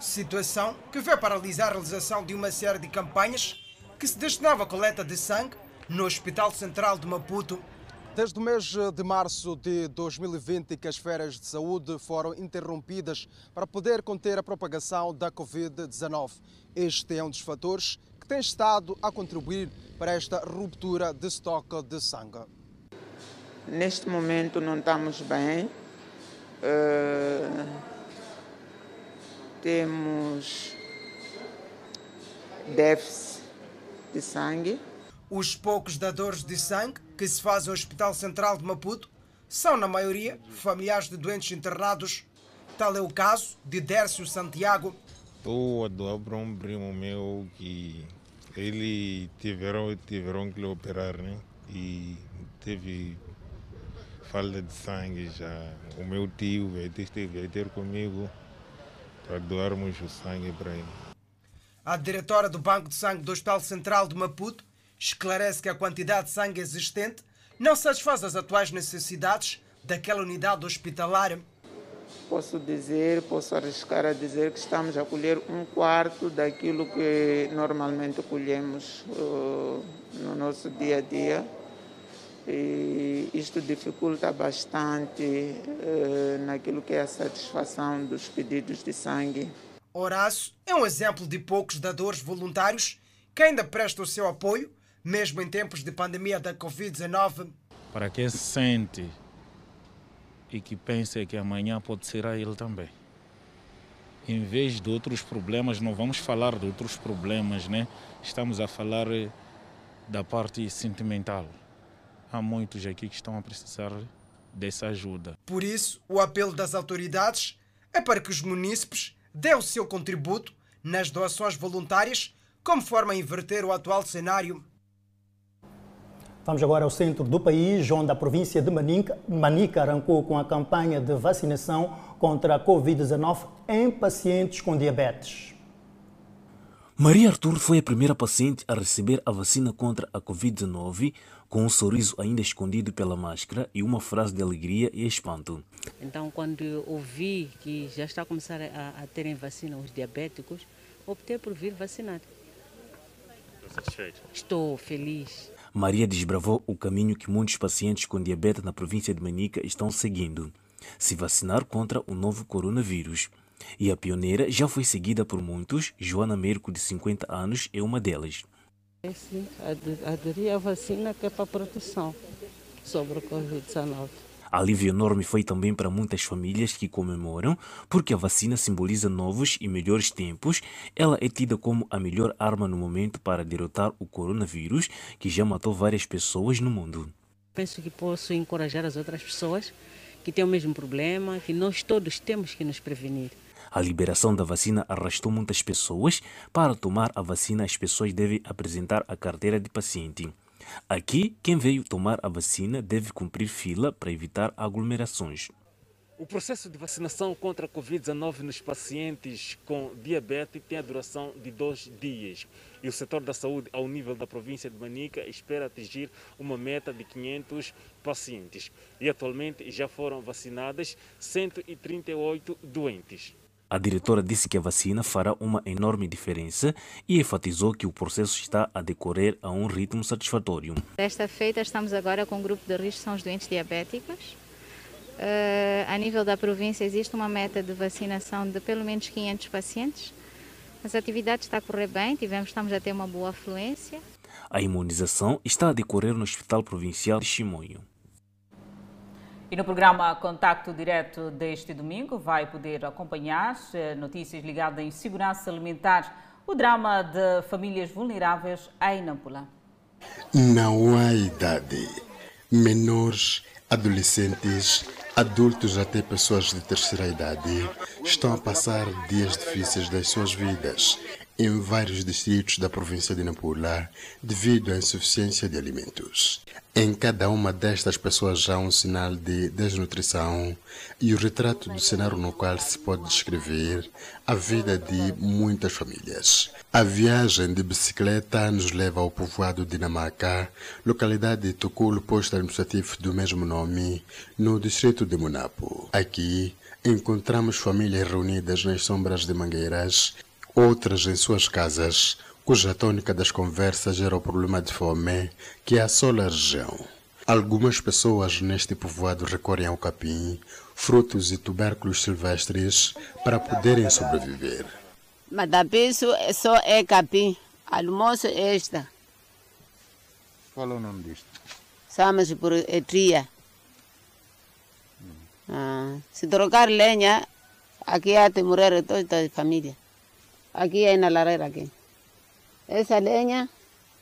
Situação que veio paralisar a realização de uma série de campanhas que se destinava à coleta de sangue no Hospital Central de Maputo. Desde o mês de março de 2020 que as férias de saúde foram interrompidas para poder conter a propagação da Covid-19. Este é um dos fatores que tem estado a contribuir para esta ruptura de estoque de sangue. Neste momento não estamos bem. Uh, temos déficit de sangue. Os poucos dadores de sangue que se fazem no Hospital Central de Maputo são, na maioria, familiares de doentes internados. Tal é o caso de Dércio Santiago. Estou a doar para um primo meu que ele tiveram, tiveram que lhe operar, né? E teve falta de sangue já. O meu tio veio ter, veio ter comigo para doarmos o sangue para ele. A diretora do Banco de Sangue do Hospital Central de Maputo esclarece que a quantidade de sangue existente não satisfaz as atuais necessidades daquela unidade hospitalar. Posso dizer, posso arriscar a dizer que estamos a colher um quarto daquilo que normalmente colhemos uh, no nosso dia a dia. E isto dificulta bastante uh, naquilo que é a satisfação dos pedidos de sangue. Horácio é um exemplo de poucos dadores voluntários que ainda prestam o seu apoio mesmo em tempos de pandemia da Covid-19. Para quem se sente e que pensa que amanhã pode ser a ele também. Em vez de outros problemas, não vamos falar de outros problemas, né? Estamos a falar eh, da parte sentimental. Há muitos aqui que estão a precisar dessa ajuda. Por isso, o apelo das autoridades é para que os munícipes dêem o seu contributo nas doações voluntárias, como forma a inverter o atual cenário. Vamos agora ao centro do país, onde a província de Manica, Manica arrancou com a campanha de vacinação contra a Covid-19 em pacientes com diabetes. Maria Arthur foi a primeira paciente a receber a vacina contra a Covid-19, com um sorriso ainda escondido pela máscara e uma frase de alegria e espanto. Então, quando ouvi que já está a começar a, a terem vacina os diabéticos, optei por vir vacinar. Satisfeito? Estou feliz. Maria desbravou o caminho que muitos pacientes com diabetes na província de Manica estão seguindo: se vacinar contra o novo coronavírus. E a pioneira já foi seguida por muitos, Joana Merco, de 50 anos, é uma delas. É sim, aderir à vacina que é para proteção sobre o Covid-19. Alívio enorme foi também para muitas famílias que comemoram, porque a vacina simboliza novos e melhores tempos. Ela é tida como a melhor arma no momento para derrotar o coronavírus, que já matou várias pessoas no mundo. Penso que posso encorajar as outras pessoas que têm o mesmo problema, que nós todos temos que nos prevenir. A liberação da vacina arrastou muitas pessoas. Para tomar a vacina, as pessoas devem apresentar a carteira de paciente. Aqui, quem veio tomar a vacina deve cumprir fila para evitar aglomerações. O processo de vacinação contra a Covid-19 nos pacientes com diabetes tem a duração de dois dias. E o setor da saúde, ao nível da província de Manica, espera atingir uma meta de 500 pacientes. E atualmente já foram vacinadas 138 doentes. A diretora disse que a vacina fará uma enorme diferença e enfatizou que o processo está a decorrer a um ritmo satisfatório. Desta feita, estamos agora com o grupo de risco, são os doentes diabéticos. Uh, a nível da província, existe uma meta de vacinação de pelo menos 500 pacientes. As atividades estão a correr bem, tivemos, estamos a ter uma boa afluência. A imunização está a decorrer no Hospital Provincial de Chimoio. E no programa Contacto Direto deste domingo vai poder acompanhar eh, notícias ligadas em segurança alimentar, o drama de famílias vulneráveis em Nampula. Não há idade. Menores, adolescentes, adultos até pessoas de terceira idade estão a passar dias difíceis das suas vidas em vários distritos da província de Nampula devido à insuficiência de alimentos. Em cada uma destas pessoas há um sinal de desnutrição e o retrato do cenário no qual se pode descrever a vida de muitas famílias. A viagem de bicicleta nos leva ao povoado de Namaca, localidade de Tuculo, posto administrativo do mesmo nome, no distrito de Munapo. Aqui, encontramos famílias reunidas nas sombras de mangueiras outras em suas casas, cuja tônica das conversas era o problema de fome que assola a região. Algumas pessoas neste povoado recorrem ao capim, frutos e tubérculos silvestres para poderem sobreviver. Mas da peso só é capim, almoço é esta. Qual é o nome disto? Chamamos por etria. Hum. Ah, se trocar lenha, aqui há de morrer toda a família. Aqui é na lareira aqui. Essa lenha,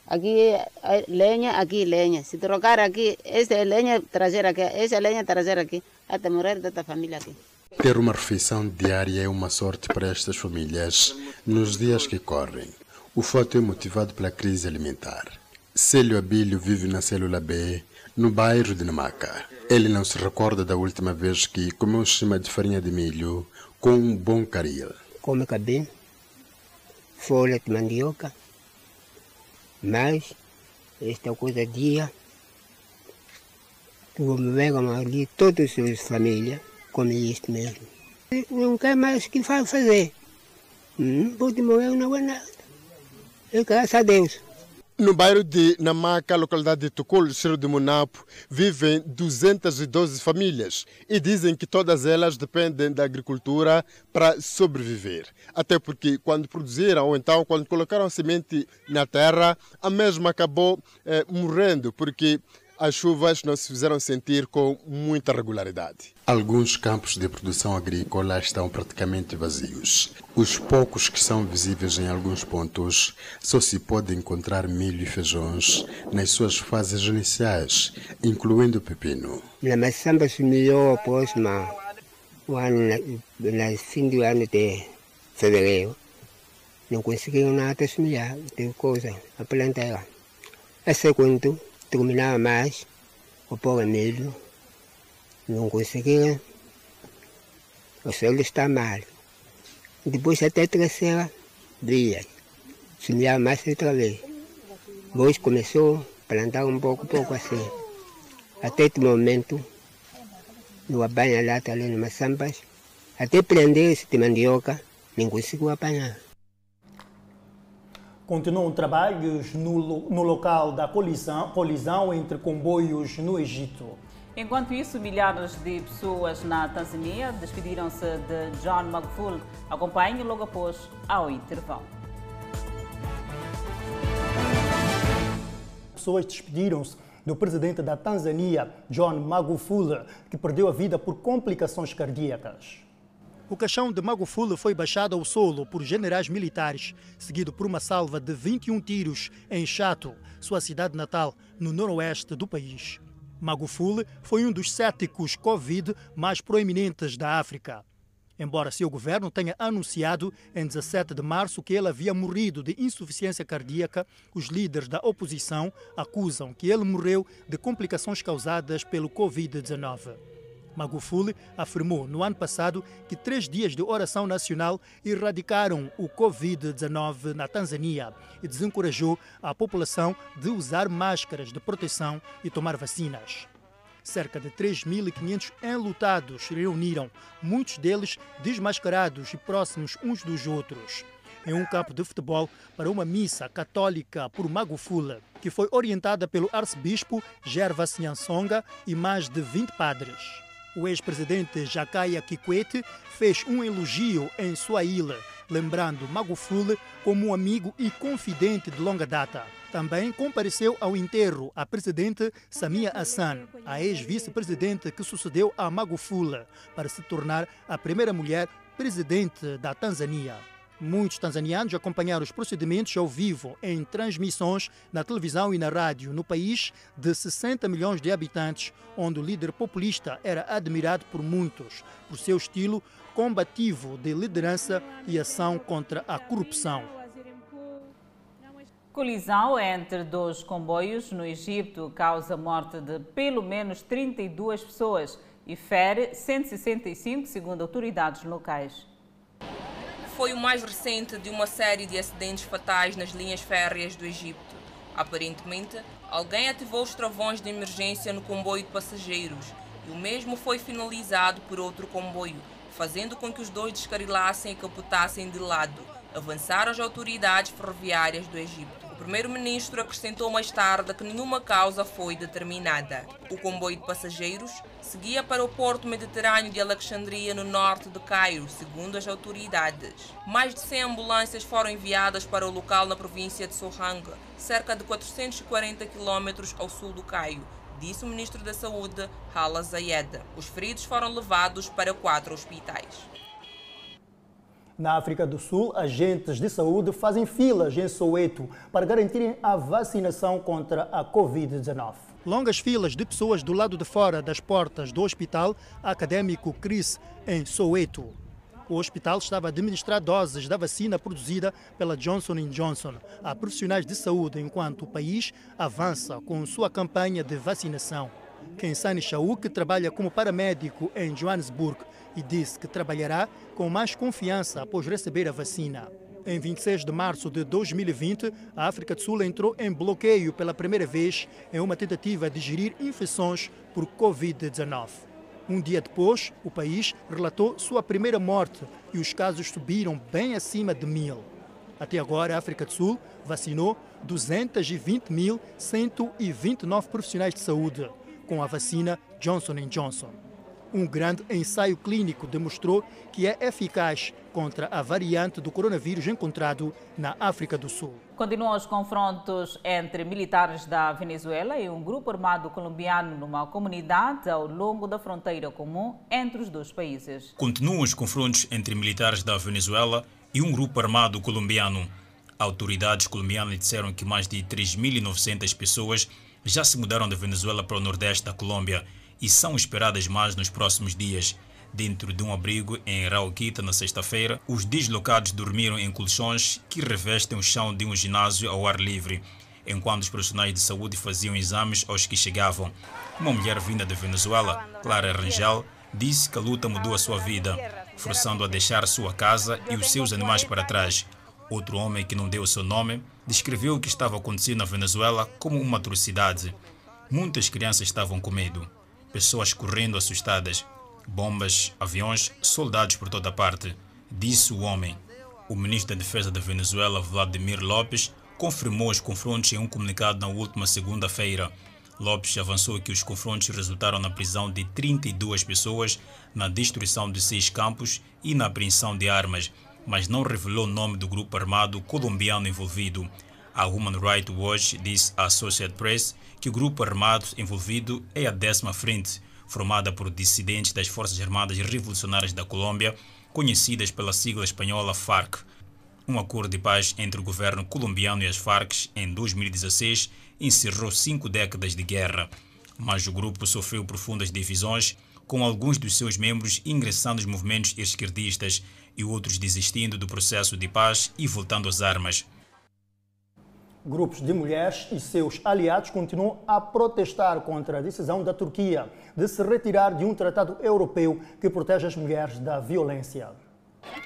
aqui é lenha, aqui lenha. Se trocar aqui, essa é lenha trazer aqui, essa é lenha trazer aqui, até morrer toda a família aqui. Ter uma refeição diária é uma sorte para estas famílias nos dias que correm. O fato é motivado pela crise alimentar. Célio Abílio vive na célula B, no bairro de Namaca. Ele não se recorda da última vez que comeu cima de farinha de milho com um bom caril. Come cabelo folha de mandioca, mas esta coisa dia, tu pegam ali, todas as famílias comem isto mesmo. Não quer mais que fazer. Não pode morrer, não é nada. E graças a Deus. No bairro de Namaca, localidade de Tucul, Ciro de Munapo, vivem 212 famílias e dizem que todas elas dependem da agricultura para sobreviver. Até porque quando produziram, ou então quando colocaram a semente na terra, a mesma acabou eh, morrendo, porque as chuvas não se fizeram sentir com muita regularidade. Alguns campos de produção agrícola estão praticamente vazios. Os poucos que são visíveis em alguns pontos só se pode encontrar milho e feijões nas suas fases iniciais, incluindo o pepino. Na maçamba sumiu após o ano, no fim do ano de fevereiro. Não conseguiram nada semear, tem coisa a plantar. A segundo, terminava mais o milho, não conseguia, o solo está mal. Depois até terceira dia, semeava mais outra vez. Depois começou a plantar um pouco, pouco assim. Até esse momento, no apanha lata ali no Maçampas, até prender esse de mandioca, nem conseguiu apanhar. Continuam trabalhos no, no local da colisão, colisão entre comboios no Egito. Enquanto isso, milhares de pessoas na Tanzânia despediram-se de John Magufuli. Acompanhe logo após ao intervalo. Pessoas despediram-se do presidente da Tanzânia, John Magufuli, que perdeu a vida por complicações cardíacas. O caixão de Magufuli foi baixado ao solo por generais militares, seguido por uma salva de 21 tiros em Chato, sua cidade natal, no noroeste do país. Magufuli foi um dos céticos Covid mais proeminentes da África. Embora seu governo tenha anunciado em 17 de março que ele havia morrido de insuficiência cardíaca, os líderes da oposição acusam que ele morreu de complicações causadas pelo Covid-19. Magufuli afirmou no ano passado que três dias de oração nacional erradicaram o Covid-19 na Tanzânia e desencorajou a população de usar máscaras de proteção e tomar vacinas. Cerca de 3.500 enlutados se reuniram, muitos deles desmascarados e próximos uns dos outros, em um campo de futebol para uma missa católica por Magufuli, que foi orientada pelo arcebispo Gervas Nyansonga e mais de 20 padres. O ex-presidente Jakaya Kikwete fez um elogio em sua ilha, lembrando Magufuli como um amigo e confidente de longa data. Também compareceu ao enterro a presidente Samia Hassan, a ex-vice-presidente que sucedeu a Magufuli, para se tornar a primeira mulher presidente da Tanzânia. Muitos tanzanianos acompanharam os procedimentos ao vivo em transmissões na televisão e na rádio no país de 60 milhões de habitantes, onde o líder populista era admirado por muitos por seu estilo combativo de liderança e ação contra a corrupção. Colisão entre dois comboios no Egito causa morte de pelo menos 32 pessoas e fere 165, segundo autoridades locais. Foi o mais recente de uma série de acidentes fatais nas linhas férreas do Egito. Aparentemente, alguém ativou os travões de emergência no comboio de passageiros e o mesmo foi finalizado por outro comboio, fazendo com que os dois descarrilassem e capotassem de lado, avançaram as autoridades ferroviárias do Egito. O primeiro-ministro acrescentou mais tarde que nenhuma causa foi determinada. O comboio de passageiros seguia para o porto mediterrâneo de Alexandria, no norte de Cairo, segundo as autoridades. Mais de 100 ambulâncias foram enviadas para o local na província de Sohang, cerca de 440 quilômetros ao sul do Cairo, disse o ministro da Saúde, Hala Zayed. Os feridos foram levados para quatro hospitais. Na África do Sul, agentes de saúde fazem filas em Soweto para garantirem a vacinação contra a Covid-19. Longas filas de pessoas do lado de fora das portas do Hospital Acadêmico Cris, em Soweto. O hospital estava a administrar doses da vacina produzida pela Johnson Johnson a profissionais de saúde enquanto o país avança com sua campanha de vacinação. Kensani Shauk trabalha como paramédico em Johannesburg e disse que trabalhará com mais confiança após receber a vacina. Em 26 de março de 2020, a África do Sul entrou em bloqueio pela primeira vez em uma tentativa de gerir infecções por Covid-19. Um dia depois, o país relatou sua primeira morte e os casos subiram bem acima de mil. Até agora, a África do Sul vacinou 220.129 profissionais de saúde com a vacina Johnson Johnson. Um grande ensaio clínico demonstrou que é eficaz contra a variante do coronavírus encontrado na África do Sul. Continuam os confrontos entre militares da Venezuela e um grupo armado colombiano numa comunidade ao longo da fronteira comum entre os dois países. Continuam os confrontos entre militares da Venezuela e um grupo armado colombiano. Autoridades colombianas disseram que mais de 3.900 pessoas já se mudaram da Venezuela para o nordeste da Colômbia e são esperadas mais nos próximos dias. Dentro de um abrigo em Rauquita na sexta-feira, os deslocados dormiram em colchões que revestem o chão de um ginásio ao ar livre, enquanto os profissionais de saúde faziam exames aos que chegavam. Uma mulher vinda da Venezuela, Clara Rangel, disse que a luta mudou a sua vida, forçando a deixar sua casa e os seus animais para trás. Outro homem que não deu seu nome descreveu o que estava acontecendo na Venezuela como uma atrocidade. Muitas crianças estavam com medo, pessoas correndo assustadas, bombas, aviões, soldados por toda parte, disse o homem. O ministro da Defesa da Venezuela, Vladimir Lopes, confirmou os confrontos em um comunicado na última segunda-feira. Lopes avançou que os confrontos resultaram na prisão de 32 pessoas, na destruição de seis campos e na apreensão de armas, mas não revelou o nome do grupo armado colombiano envolvido. A Human Rights Watch disse à Associated Press que o grupo armado envolvido é a décima frente, formada por dissidentes das Forças Armadas Revolucionárias da Colômbia, conhecidas pela sigla espanhola FARC. Um acordo de paz entre o governo colombiano e as Farc em 2016 encerrou cinco décadas de guerra, mas o grupo sofreu profundas divisões, com alguns dos seus membros ingressando nos movimentos esquerdistas e outros desistindo do processo de paz e voltando às armas. Grupos de mulheres e seus aliados continuam a protestar contra a decisão da Turquia de se retirar de um tratado europeu que protege as mulheres da violência.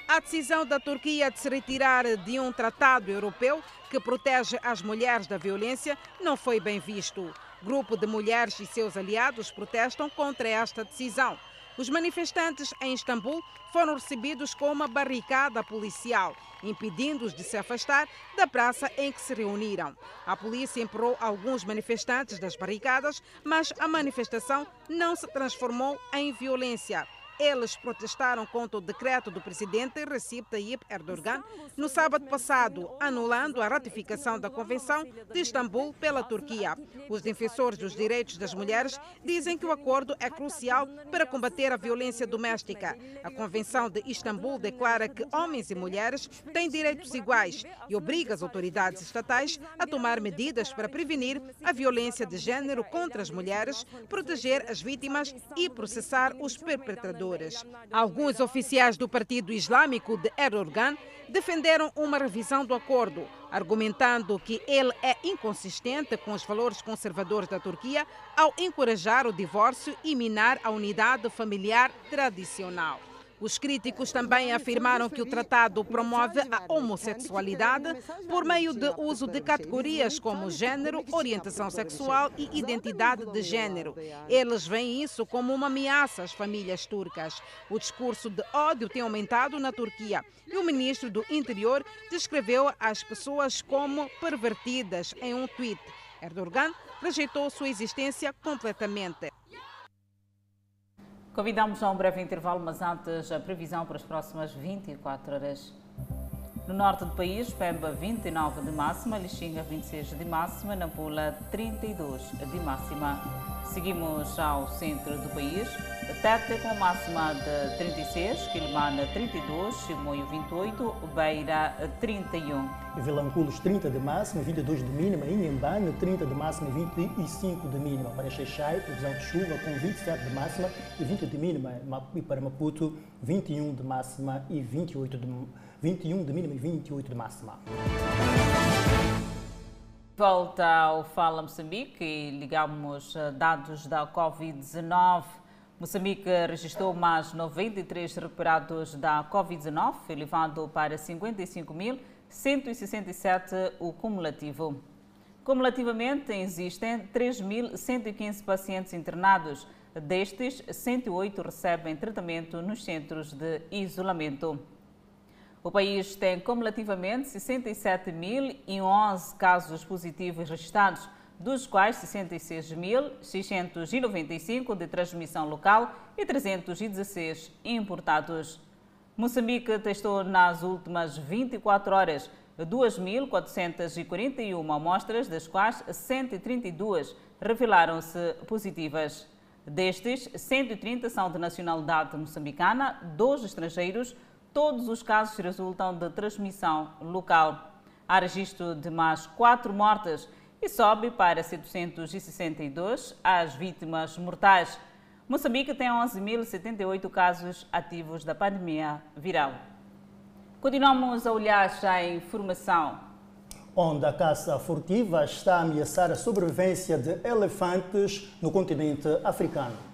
A decisão da Turquia de se retirar de um tratado europeu que protege as mulheres da violência não foi bem visto. Grupo de mulheres e seus aliados protestam contra esta decisão. Os manifestantes em Istambul foram recebidos com uma barricada policial, impedindo-os de se afastar da praça em que se reuniram. A polícia empurrou alguns manifestantes das barricadas, mas a manifestação não se transformou em violência. Eles protestaram contra o decreto do presidente Recep Tayyip Erdogan no sábado passado, anulando a ratificação da Convenção de Istambul pela Turquia. Os defensores dos direitos das mulheres dizem que o acordo é crucial para combater a violência doméstica. A Convenção de Istambul declara que homens e mulheres têm direitos iguais e obriga as autoridades estatais a tomar medidas para prevenir a violência de gênero contra as mulheres, proteger as vítimas e processar os perpetradores. Alguns oficiais do Partido Islâmico de Erdogan defenderam uma revisão do acordo, argumentando que ele é inconsistente com os valores conservadores da Turquia ao encorajar o divórcio e minar a unidade familiar tradicional. Os críticos também afirmaram que o tratado promove a homossexualidade por meio de uso de categorias como gênero, orientação sexual e identidade de gênero. Eles veem isso como uma ameaça às famílias turcas. O discurso de ódio tem aumentado na Turquia e o ministro do Interior descreveu as pessoas como pervertidas em um tweet. Erdogan rejeitou sua existência completamente. Convidamos a um breve intervalo, mas antes a previsão para as próximas 24 horas. No norte do país, Pemba 29 de máxima, Lixinga 26 de máxima, Nampula 32 de máxima. Seguimos ao centro do país, Tete com máxima de 36, Quilmana 32, Chimoio 28, Beira 31. Vilanculos 30 de máxima, 22 de mínima, Inhambane 30 de máxima e 25 de mínima. Para Xeixai, previsão de chuva com 27 de máxima e 20 de mínima. E para Maputo, 21 de máxima e 28 de 21 de mínima e 28 de máxima. Volta ao Fala Moçambique e ligamos dados da Covid-19. Moçambique registrou mais 93 recuperados da Covid-19, elevado para 55.167 o cumulativo. Cumulativamente, existem 3.115 pacientes internados. Destes, 108 recebem tratamento nos centros de isolamento. O país tem cumulativamente 67.011 casos positivos registrados, dos quais 66.695 de transmissão local e 316 importados. Moçambique testou nas últimas 24 horas 2.441 amostras, das quais 132 revelaram-se positivas. Destes, 130 são de nacionalidade moçambicana, dois estrangeiros, todos os casos resultam de transmissão local. Há registro de mais quatro mortes e sobe para 762 as vítimas mortais. Moçambique tem 11.078 casos ativos da pandemia viral. Continuamos a olhar já a informação. Onde a caça furtiva está a ameaçar a sobrevivência de elefantes no continente africano.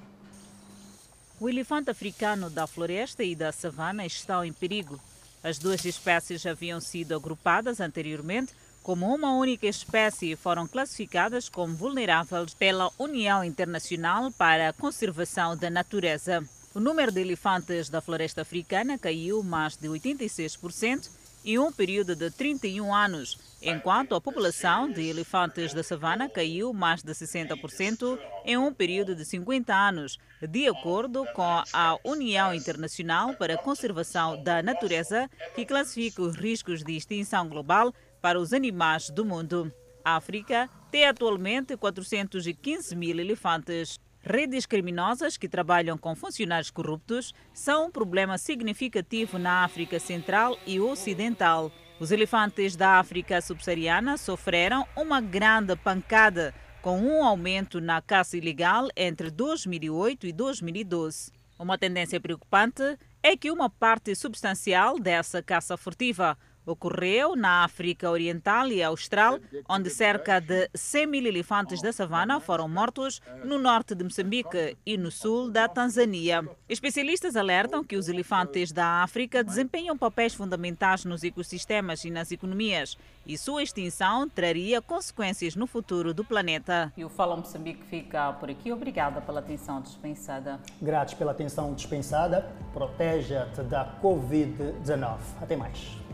O elefante africano da floresta e da savana estão em perigo. As duas espécies haviam sido agrupadas anteriormente como uma única espécie e foram classificadas como vulneráveis pela União Internacional para a Conservação da Natureza. O número de elefantes da floresta africana caiu mais de 86% em um período de 31 anos, enquanto a população de elefantes da savana caiu mais de 60% em um período de 50 anos, de acordo com a União Internacional para a Conservação da Natureza, que classifica os riscos de extinção global para os animais do mundo. A África tem atualmente 415 mil elefantes. Redes criminosas que trabalham com funcionários corruptos são um problema significativo na África Central e Ocidental. Os elefantes da África subsaariana sofreram uma grande pancada com um aumento na caça ilegal entre 2008 e 2012. Uma tendência preocupante é que uma parte substancial dessa caça furtiva ocorreu na África Oriental e Austral, onde cerca de 100 mil elefantes da savana foram mortos no norte de Moçambique e no sul da Tanzânia. Especialistas alertam que os elefantes da África desempenham papéis fundamentais nos ecossistemas e nas economias e sua extinção traria consequências no futuro do planeta. E o Fala Moçambique fica por aqui. Obrigada pela atenção dispensada. Gratos pela atenção dispensada. Proteja-te da Covid-19. Até mais.